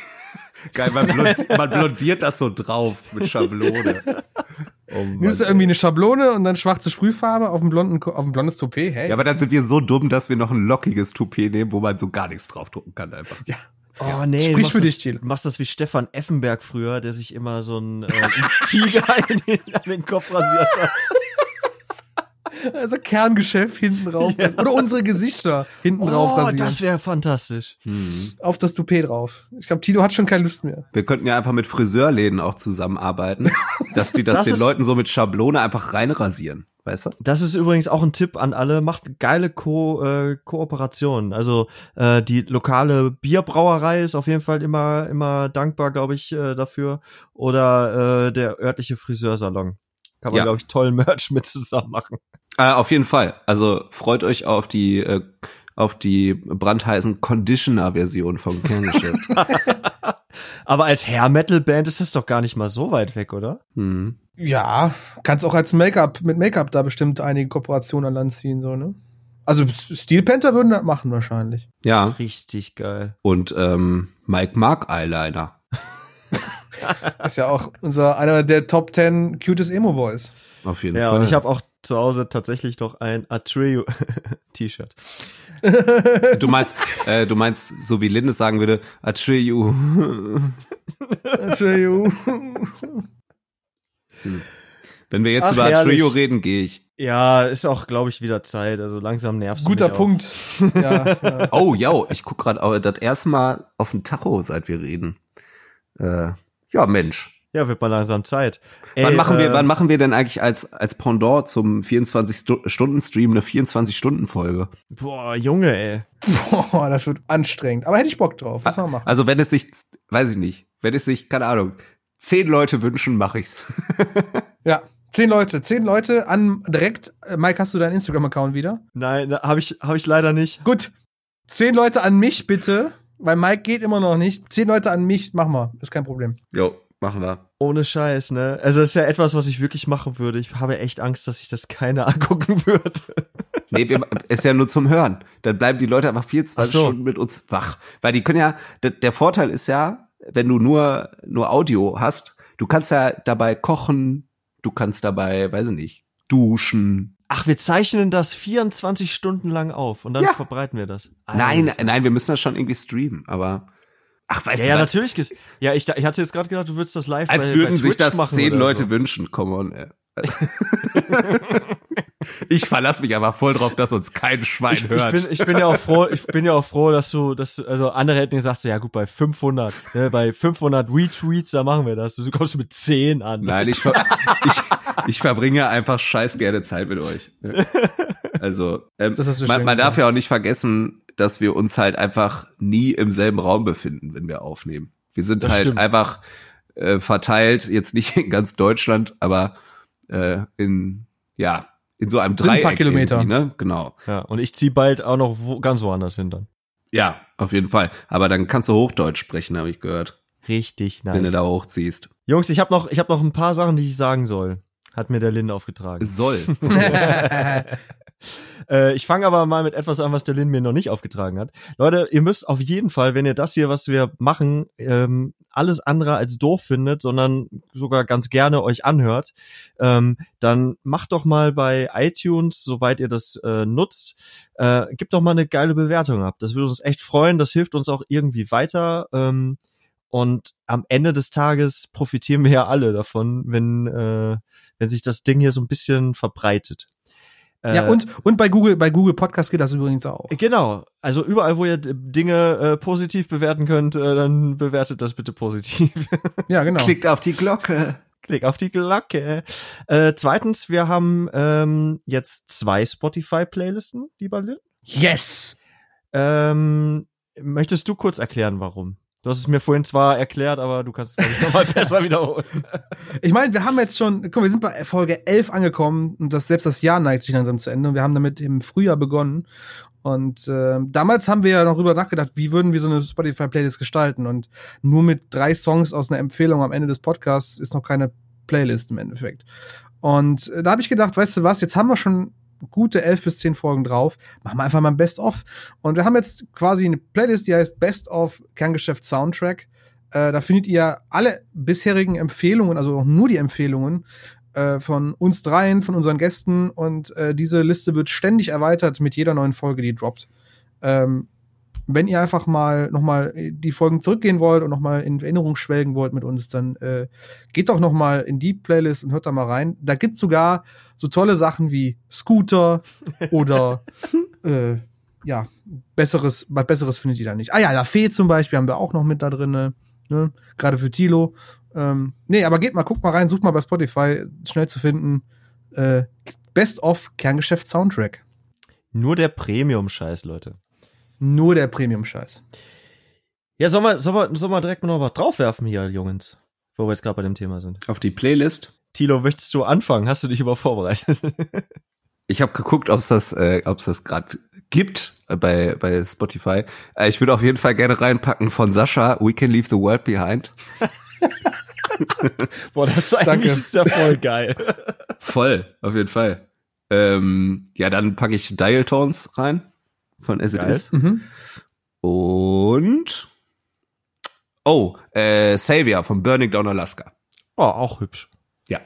Geil, man, blond, man blondiert das so drauf mit Schablone. Oh Nimmst du irgendwie eine Schablone und dann schwarze Sprühfarbe auf dem blonden, auf dem blondes Toupet? Hey. Ja, aber dann sind wir so dumm, dass wir noch ein lockiges Toupet nehmen, wo man so gar nichts draufdrucken kann einfach. Oh nee, Sprich du machst für das, dich. Du machst das wie Stefan Effenberg früher, der sich immer so einen, äh, einen Tiger in den, an den Kopf rasiert hat. Also Kerngeschäft hinten drauf. Ja. Oder unsere Gesichter hinten drauf Oh, rasieren. das wäre fantastisch. Hm. auf das Toupet drauf. Ich glaube, Tito hat schon keine Lust mehr. Wir könnten ja einfach mit Friseurläden auch zusammenarbeiten, dass die das, Das den ist- Leuten so mit Schablone einfach reinrasieren. Weißt du? Das ist übrigens auch ein Tipp an alle. Macht geile Ko äh, Kooperationen. Also äh, die lokale Bierbrauerei ist auf jeden Fall immer immer dankbar, glaube ich, äh, dafür. Oder äh, der örtliche Friseursalon. Kann man, Ja. glaube ich, tollen Merch mit zusammen machen. Äh, auf jeden Fall. Also freut euch auf die äh, auf die brandheißen Conditioner-Version vom Kerngeschäft. Aber als Hair-Metal-Band ist das doch gar nicht mal so weit weg, oder? hm. Ja, kannst auch als Make-up, mit Make-up da bestimmt einige Kooperationen an Land ziehen, so, ne? Also Steel Panther würden das machen wahrscheinlich. Ja. Richtig geil. Und ähm, Mike mag Eyeliner. Ist ja auch unser einer der Top 10 cutest Emo Boys. Auf jeden Ja, Fall. und ich habe auch zu Hause tatsächlich noch ein Atreyu T-Shirt. du meinst, äh, du meinst, so wie Lindes sagen würde, Atreyu. Wenn wir jetzt Ach, über herrlich. Atreyu reden, gehe ich. Ja, ist auch, glaube ich, wieder Zeit. Also langsam nervst du Guter mich auch. Punkt. Ja, ja. Oh, ja, ich guck gerade das erste Mal auf den Tacho, seit wir reden. Äh, ja, Mensch. Ja, wird mal langsam Zeit. wann Ey, machen wir, äh, wann machen wir denn eigentlich als, als Pendant zum 24-Stunden-Stream eine 24-Stunden-Folge? Boah, Junge, ey. Boah, das wird anstrengend. Aber hätte ich Bock drauf. Das mal machen. Also wenn es sich, weiß ich nicht, wenn es sich, keine Ahnung, zehn Leute wünschen, mache ich's. Ja, zehn Leute. Zehn Leute an direkt. Äh, Mike, hast du deinen Instagram-Account wieder? Nein, habe ich, hab ich leider nicht. Gut. Zehn Leute an mich bitte, weil Mike geht immer noch nicht. Zehn Leute an mich, mach mal, ist kein Problem. Jo, machen wir. Ohne Scheiß, ne? Also das ist ja etwas, was ich wirklich machen würde. Ich habe echt Angst, dass sich das keiner angucken würde. Nee, wir, ist ja nur zum Hören. Dann bleiben die Leute einfach 24 Ach so. Stunden mit uns wach. Weil die können ja, der, der Vorteil ist ja, wenn du nur, nur Audio hast, du kannst ja dabei kochen, du kannst dabei, weiß ich nicht, duschen. Ach, wir zeichnen das 24 Stunden lang auf und dann Ja. verbreiten wir das. Nein, Alter. nein, wir müssen das schon irgendwie streamen, aber, ach, weißt Ja, ja, du, was? natürlich. Ja, ich, ich hatte jetzt gerade gedacht, du würdest das live als bei, würden bei sich das machen zehn oder Leute so. wünschen, come on, ey. Ich verlasse mich aber voll drauf, dass uns kein Schwein Ich, ich, hört. bin, ich bin ja auch froh, ich bin ja auch froh, dass du, dass du, also andere hätten gesagt, so, ja gut, bei 500, ne, bei 500 Retweets, da machen wir das. Du kommst mit 10 an. Nein, ich, ver ich, ich verbringe einfach scheiß gerne Zeit mit euch. Also, ähm, man, man darf ja auch nicht vergessen, dass wir uns halt einfach nie im selben Raum befinden, wenn wir aufnehmen. Wir sind Das halt stimmt. einfach äh, verteilt, jetzt nicht in ganz Deutschland, aber äh, in, ja, in so einem Sind ein paar Dreieck Kilometer. ne? Genau. Ja, und ich zieh bald auch noch wo, ganz woanders hin dann. Ja, auf jeden Fall. Aber dann kannst du Hochdeutsch sprechen, habe ich gehört, Richtig wenn du nice. da hochziehst. Jungs, ich habe noch, ich habe noch ein paar Sachen, die ich sagen soll. Hat mir der Lin aufgetragen. Soll. Äh, ich fange aber mal mit etwas an, was der Lin mir noch nicht aufgetragen hat. Leute, ihr müsst auf jeden Fall, wenn ihr das hier, was wir machen, ähm, alles andere als doof findet, sondern sogar ganz gerne euch anhört, ähm, dann macht doch mal bei iTunes, soweit ihr das äh, nutzt, äh, gebt doch mal eine geile Bewertung ab. Das würde uns echt freuen. Das hilft uns auch irgendwie weiter. Ähm, und am Ende des Tages profitieren wir ja alle davon, wenn, äh, wenn sich das Ding hier so ein bisschen verbreitet. Ja, Äh, und, und bei Google, bei Google Podcast geht das übrigens auch. Genau. Also überall, wo ihr Dinge äh, positiv bewerten könnt, äh, dann bewertet das bitte positiv. Ja, genau. Klickt auf die Glocke. Klick auf die Glocke. Äh, zweitens, wir haben ähm, jetzt zwei Spotify-Playlisten, lieber Lynn. Yes! Ähm, möchtest du kurz erklären, warum? Du hast es mir vorhin zwar erklärt, aber du kannst es, glaube ich, nochmal besser wiederholen. Ich meine, wir haben jetzt schon, guck, wir sind bei Folge 11 angekommen und das, selbst das Jahr neigt sich langsam zu Ende und wir haben damit im Frühjahr begonnen. Und äh, damals haben wir ja noch drüber nachgedacht, wie würden wir so eine Spotify-Playlist gestalten. Und nur mit drei Songs aus einer Empfehlung am Ende des Podcasts ist noch keine Playlist im Endeffekt. Und äh, da habe ich gedacht, weißt du was, jetzt haben wir schon gute elf bis zehn Folgen drauf, machen wir einfach mal ein Best-of. Und wir haben jetzt quasi eine Playlist, die heißt Best of Kerngeschäft Soundtrack. Äh, da findet ihr alle bisherigen Empfehlungen, also auch nur die Empfehlungen äh, von uns dreien, von unseren Gästen. Und äh, diese Liste wird ständig erweitert mit jeder neuen Folge, die droppt. Ähm, wenn ihr einfach mal nochmal die Folgen zurückgehen wollt und nochmal in Erinnerung schwelgen wollt mit uns, dann äh, geht doch nochmal in die Playlist und hört da mal rein. Da gibt's sogar so tolle Sachen wie Scooter oder äh, ja, besseres, was besseres findet ihr da nicht. Ah ja, La Fee zum Beispiel haben wir auch noch mit da drin, ne? Gerade für Tilo. Ähm, nee, aber geht mal, guckt mal rein, sucht mal bei Spotify, schnell zu finden. Äh, Best of Kerngeschäft Soundtrack. Nur der Premium-Scheiß, Leute. Nur der Premium-Scheiß. Ja, sollen wir, sollen wir, sollen wir direkt noch was draufwerfen hier, Jungs? Wo wir jetzt gerade bei dem Thema sind. Auf die Playlist. Tilo, möchtest du anfangen? Hast du dich über vorbereitet? Ich habe geguckt, ob es das, äh, ob's das gerade gibt bei, bei Spotify. Äh, ich würde auf jeden Fall gerne reinpacken von Sascha, We Can Leave the World Behind. Boah, das ist eigentlich ist ja voll geil. Voll, auf jeden Fall. Ähm, ja, dann packe ich Dial Tones rein von As It. Is. Mhm. Und oh, äh, Savior von Burning Down Alaska. Oh, auch hübsch. Ja,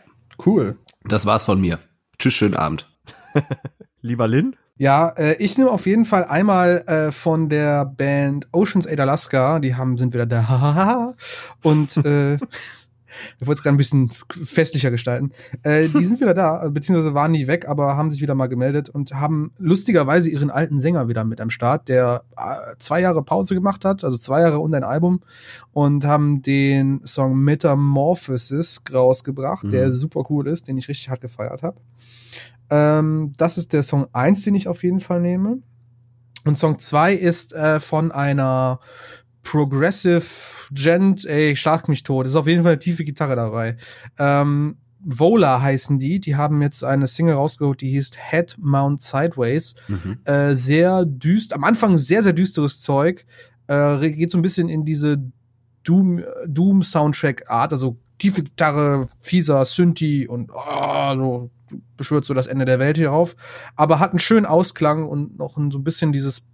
Cool. das war's von mir. Tschüss, schönen Abend. Lieber Lin? Ja, äh, ich nehme auf jeden Fall einmal äh, von der Band Oceans 8 Alaska, die haben, sind wieder da. Und äh, ich wollte es gerade ein bisschen festlicher gestalten. Äh, die sind wieder da, beziehungsweise waren nie weg, aber haben sich wieder mal gemeldet und haben lustigerweise ihren alten Sänger wieder mit am Start, der äh, zwei Jahre Pause gemacht hat, also zwei Jahre und ein Album, und haben den Song Metamorphosis rausgebracht, Mhm. der super cool ist, den ich richtig hart gefeiert habe. Ähm, das ist der Song 1, den ich auf jeden Fall nehme. Und Song 2 ist äh, von einer Progressive Gent, ey, ich schlag mich tot. Ist auf jeden Fall eine tiefe Gitarre dabei. Ähm, Vola heißen die. Die haben jetzt eine Single rausgeholt, die hieß Head Mount Sideways. Mhm. Äh, sehr düster, am Anfang sehr, sehr düsteres Zeug. Äh, geht so ein bisschen in diese Doom, Doom Soundtrack Art, also tiefe Gitarre, fieser Synthi und oh, so beschwört so das Ende der Welt hier auf. Aber hat einen schönen Ausklang und noch ein, so ein bisschen dieses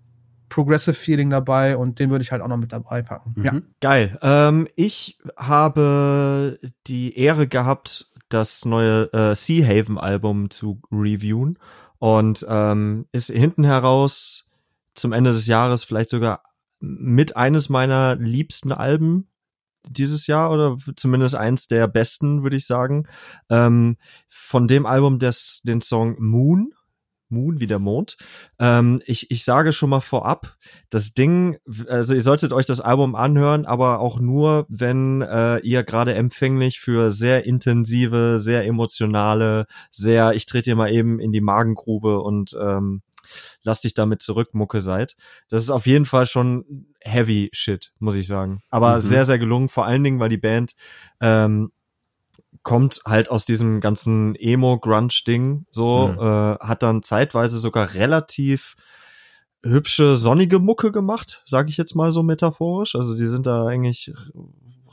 Progressive Feeling dabei und den würde ich halt auch noch mit dabei packen. Mhm. Ja. Geil. Ähm, ich habe die Ehre gehabt, das neue äh, Sea Haven Album zu reviewen und ähm, ist hinten heraus zum Ende des Jahres vielleicht sogar mit eines meiner liebsten Alben dieses Jahr oder zumindest eins der besten, würde ich sagen. Ähm, von dem Album des, den Song Moon. Moon wie der Mond. Ähm, ich, ich sage schon mal vorab, das Ding, also ihr solltet euch das Album anhören, aber auch nur, wenn äh, ihr gerade empfänglich für sehr intensive, sehr emotionale, sehr, ich trete dir mal eben in die Magengrube und ähm, lass dich damit zurück, Mucke seid. Das ist auf jeden Fall schon heavy shit, muss ich sagen. Aber Mhm. sehr, sehr gelungen, vor allen Dingen, weil die Band ähm, kommt halt aus diesem ganzen Emo-Grunge-Ding so, Mhm. äh, hat dann zeitweise sogar relativ hübsche, sonnige Mucke gemacht, sage ich jetzt mal so metaphorisch. Also die sind da eigentlich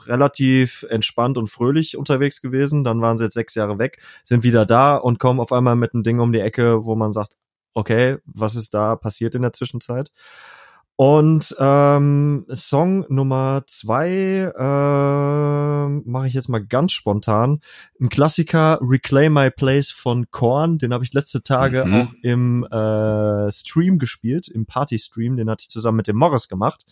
relativ entspannt und fröhlich unterwegs gewesen. Dann waren sie jetzt sechs Jahre weg, sind wieder da und kommen auf einmal mit einem Ding um die Ecke, wo man sagt, okay, was ist da passiert in der Zwischenzeit? Und ähm, Song Nummer zwei ähm, mache ich jetzt mal ganz spontan. Ein Klassiker Reclaim My Place von Korn, den habe ich letzte Tage Mhm. auch im äh, Stream gespielt, im Party-Stream, den hatte ich zusammen mit dem Morris gemacht.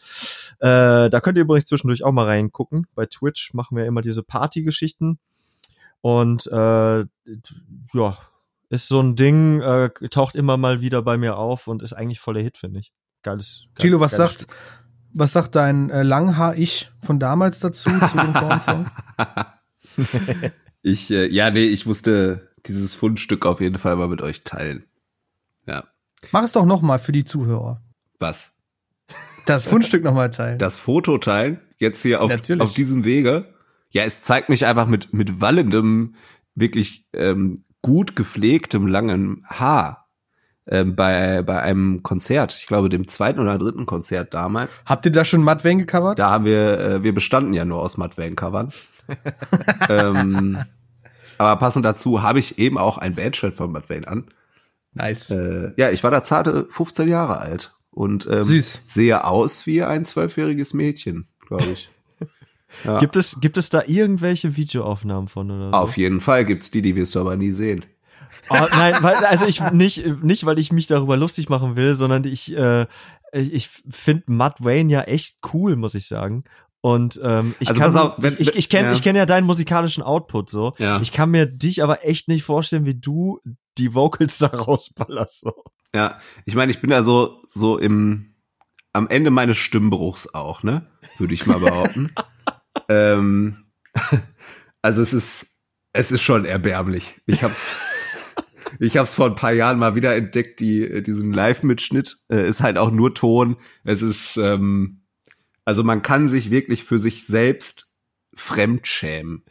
Äh, da könnt ihr übrigens zwischendurch auch mal reingucken. Bei Twitch machen wir immer diese Party-Geschichten. Und äh, ja, ist so ein Ding, äh, taucht immer mal wieder bei mir auf und ist eigentlich voller Hit, finde ich. Geiles. geil- Thilo, was geiles sagt, Stück. was sagt dein äh, Langhaar-Ich von damals dazu, zu dem Korn-Song? Ich, äh, ja, nee, ich musste dieses Fundstück auf jeden Fall mal mit euch teilen. Ja. Mach es doch noch mal für die Zuhörer. Was? Das Fundstück noch mal teilen. Das Foto teilen? Jetzt hier auf, Natürlich. auf diesem Wege? Ja, es zeigt mich einfach mit, mit wallendem, wirklich ähm, gut gepflegtem, langen Haar ähm, bei, bei einem Konzert. Ich glaube, dem zweiten oder dritten Konzert damals. Habt ihr da schon Matt Wayne gecovert? Da haben wir, äh, wir bestanden ja nur aus Matt Wayne Covern. ähm, aber passend dazu habe ich eben auch ein Bandshirt von Matt Wayne an. Nice. Äh, ja, ich war da zarte 15 Jahre alt und ähm, Süß. sehe aus wie ein zwölfjähriges Mädchen, glaube ich. Ja. Gibt es, gibt es da irgendwelche Videoaufnahmen von oder so? Auf jeden Fall gibt's die, die wirst du aber nie sehen. Oh, nein, weil, also ich nicht, nicht, weil ich mich darüber lustig machen will, sondern ich, äh, ich finde Matt Wayne ja echt cool, muss ich sagen. Und ähm, ich Also kann, auf, wenn- ich, ich, ich kenne ja. ich kenn ja deinen musikalischen Output so. Ja. Ich kann mir dich aber echt nicht vorstellen, wie du die Vocals da rausballerst. So. Ja, ich meine, ich bin ja so, so im, am Ende meines Stimmbruchs auch, ne? Würde ich mal behaupten. ähm, also es ist, es ist schon erbärmlich. Ich hab's, ich hab's vor ein paar Jahren mal wieder entdeckt, die, diesen Live-Mitschnitt, äh, ist halt auch nur Ton. Es ist, ähm, also man kann sich wirklich für sich selbst fremdschämen.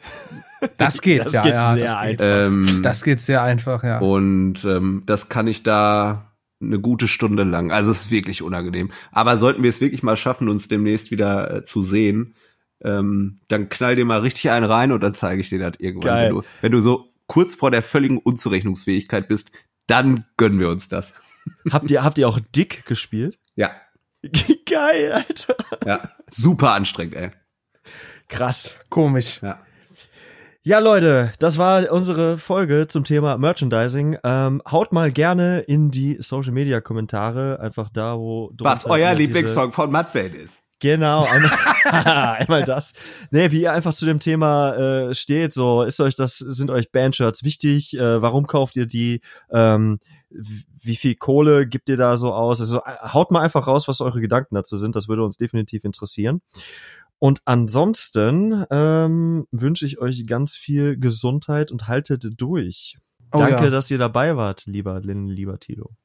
Das geht, Das ja, geht ja. sehr das, geht. einfach. Ähm, das geht sehr einfach, ja. Und ähm, das kann ich da eine gute Stunde lang. Also es ist wirklich unangenehm. Aber sollten wir es wirklich mal schaffen, uns demnächst wieder äh, zu sehen, ähm, dann knall dir mal richtig einen rein und dann zeige ich dir das irgendwann. Wenn du, wenn du so kurz vor der völligen Unzurechnungsfähigkeit bist, dann gönnen wir uns das. Habt ihr, habt ihr auch Dick gespielt? Ja, Geil, Alter. ja. Super anstrengend, ey. Krass. Komisch. Ja. Ja, Leute, das war unsere Folge zum Thema Merchandising. Ähm, haut mal gerne in die Social Media Kommentare, einfach da, wo Was drunter euer Lieblingssong von Matt Wayne ist. Genau, einmal, einmal das. Nee, wie ihr einfach zu dem Thema äh, steht, so ist euch das, sind euch Bandshirts wichtig? Äh, warum kauft ihr die? Ähm, wie viel Kohle gibt ihr da so aus? Also äh, haut mal einfach raus, was eure Gedanken dazu sind. Das würde uns definitiv interessieren. Und ansonsten ähm, wünsche ich euch ganz viel Gesundheit und haltet durch. Oh, Danke, ja. dass ihr dabei wart, lieber Lin, lieber Tilo.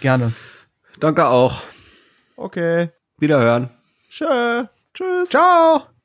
Gerne. Danke auch. Okay. Wiederhören. Tschö. Tschüss. Ciao!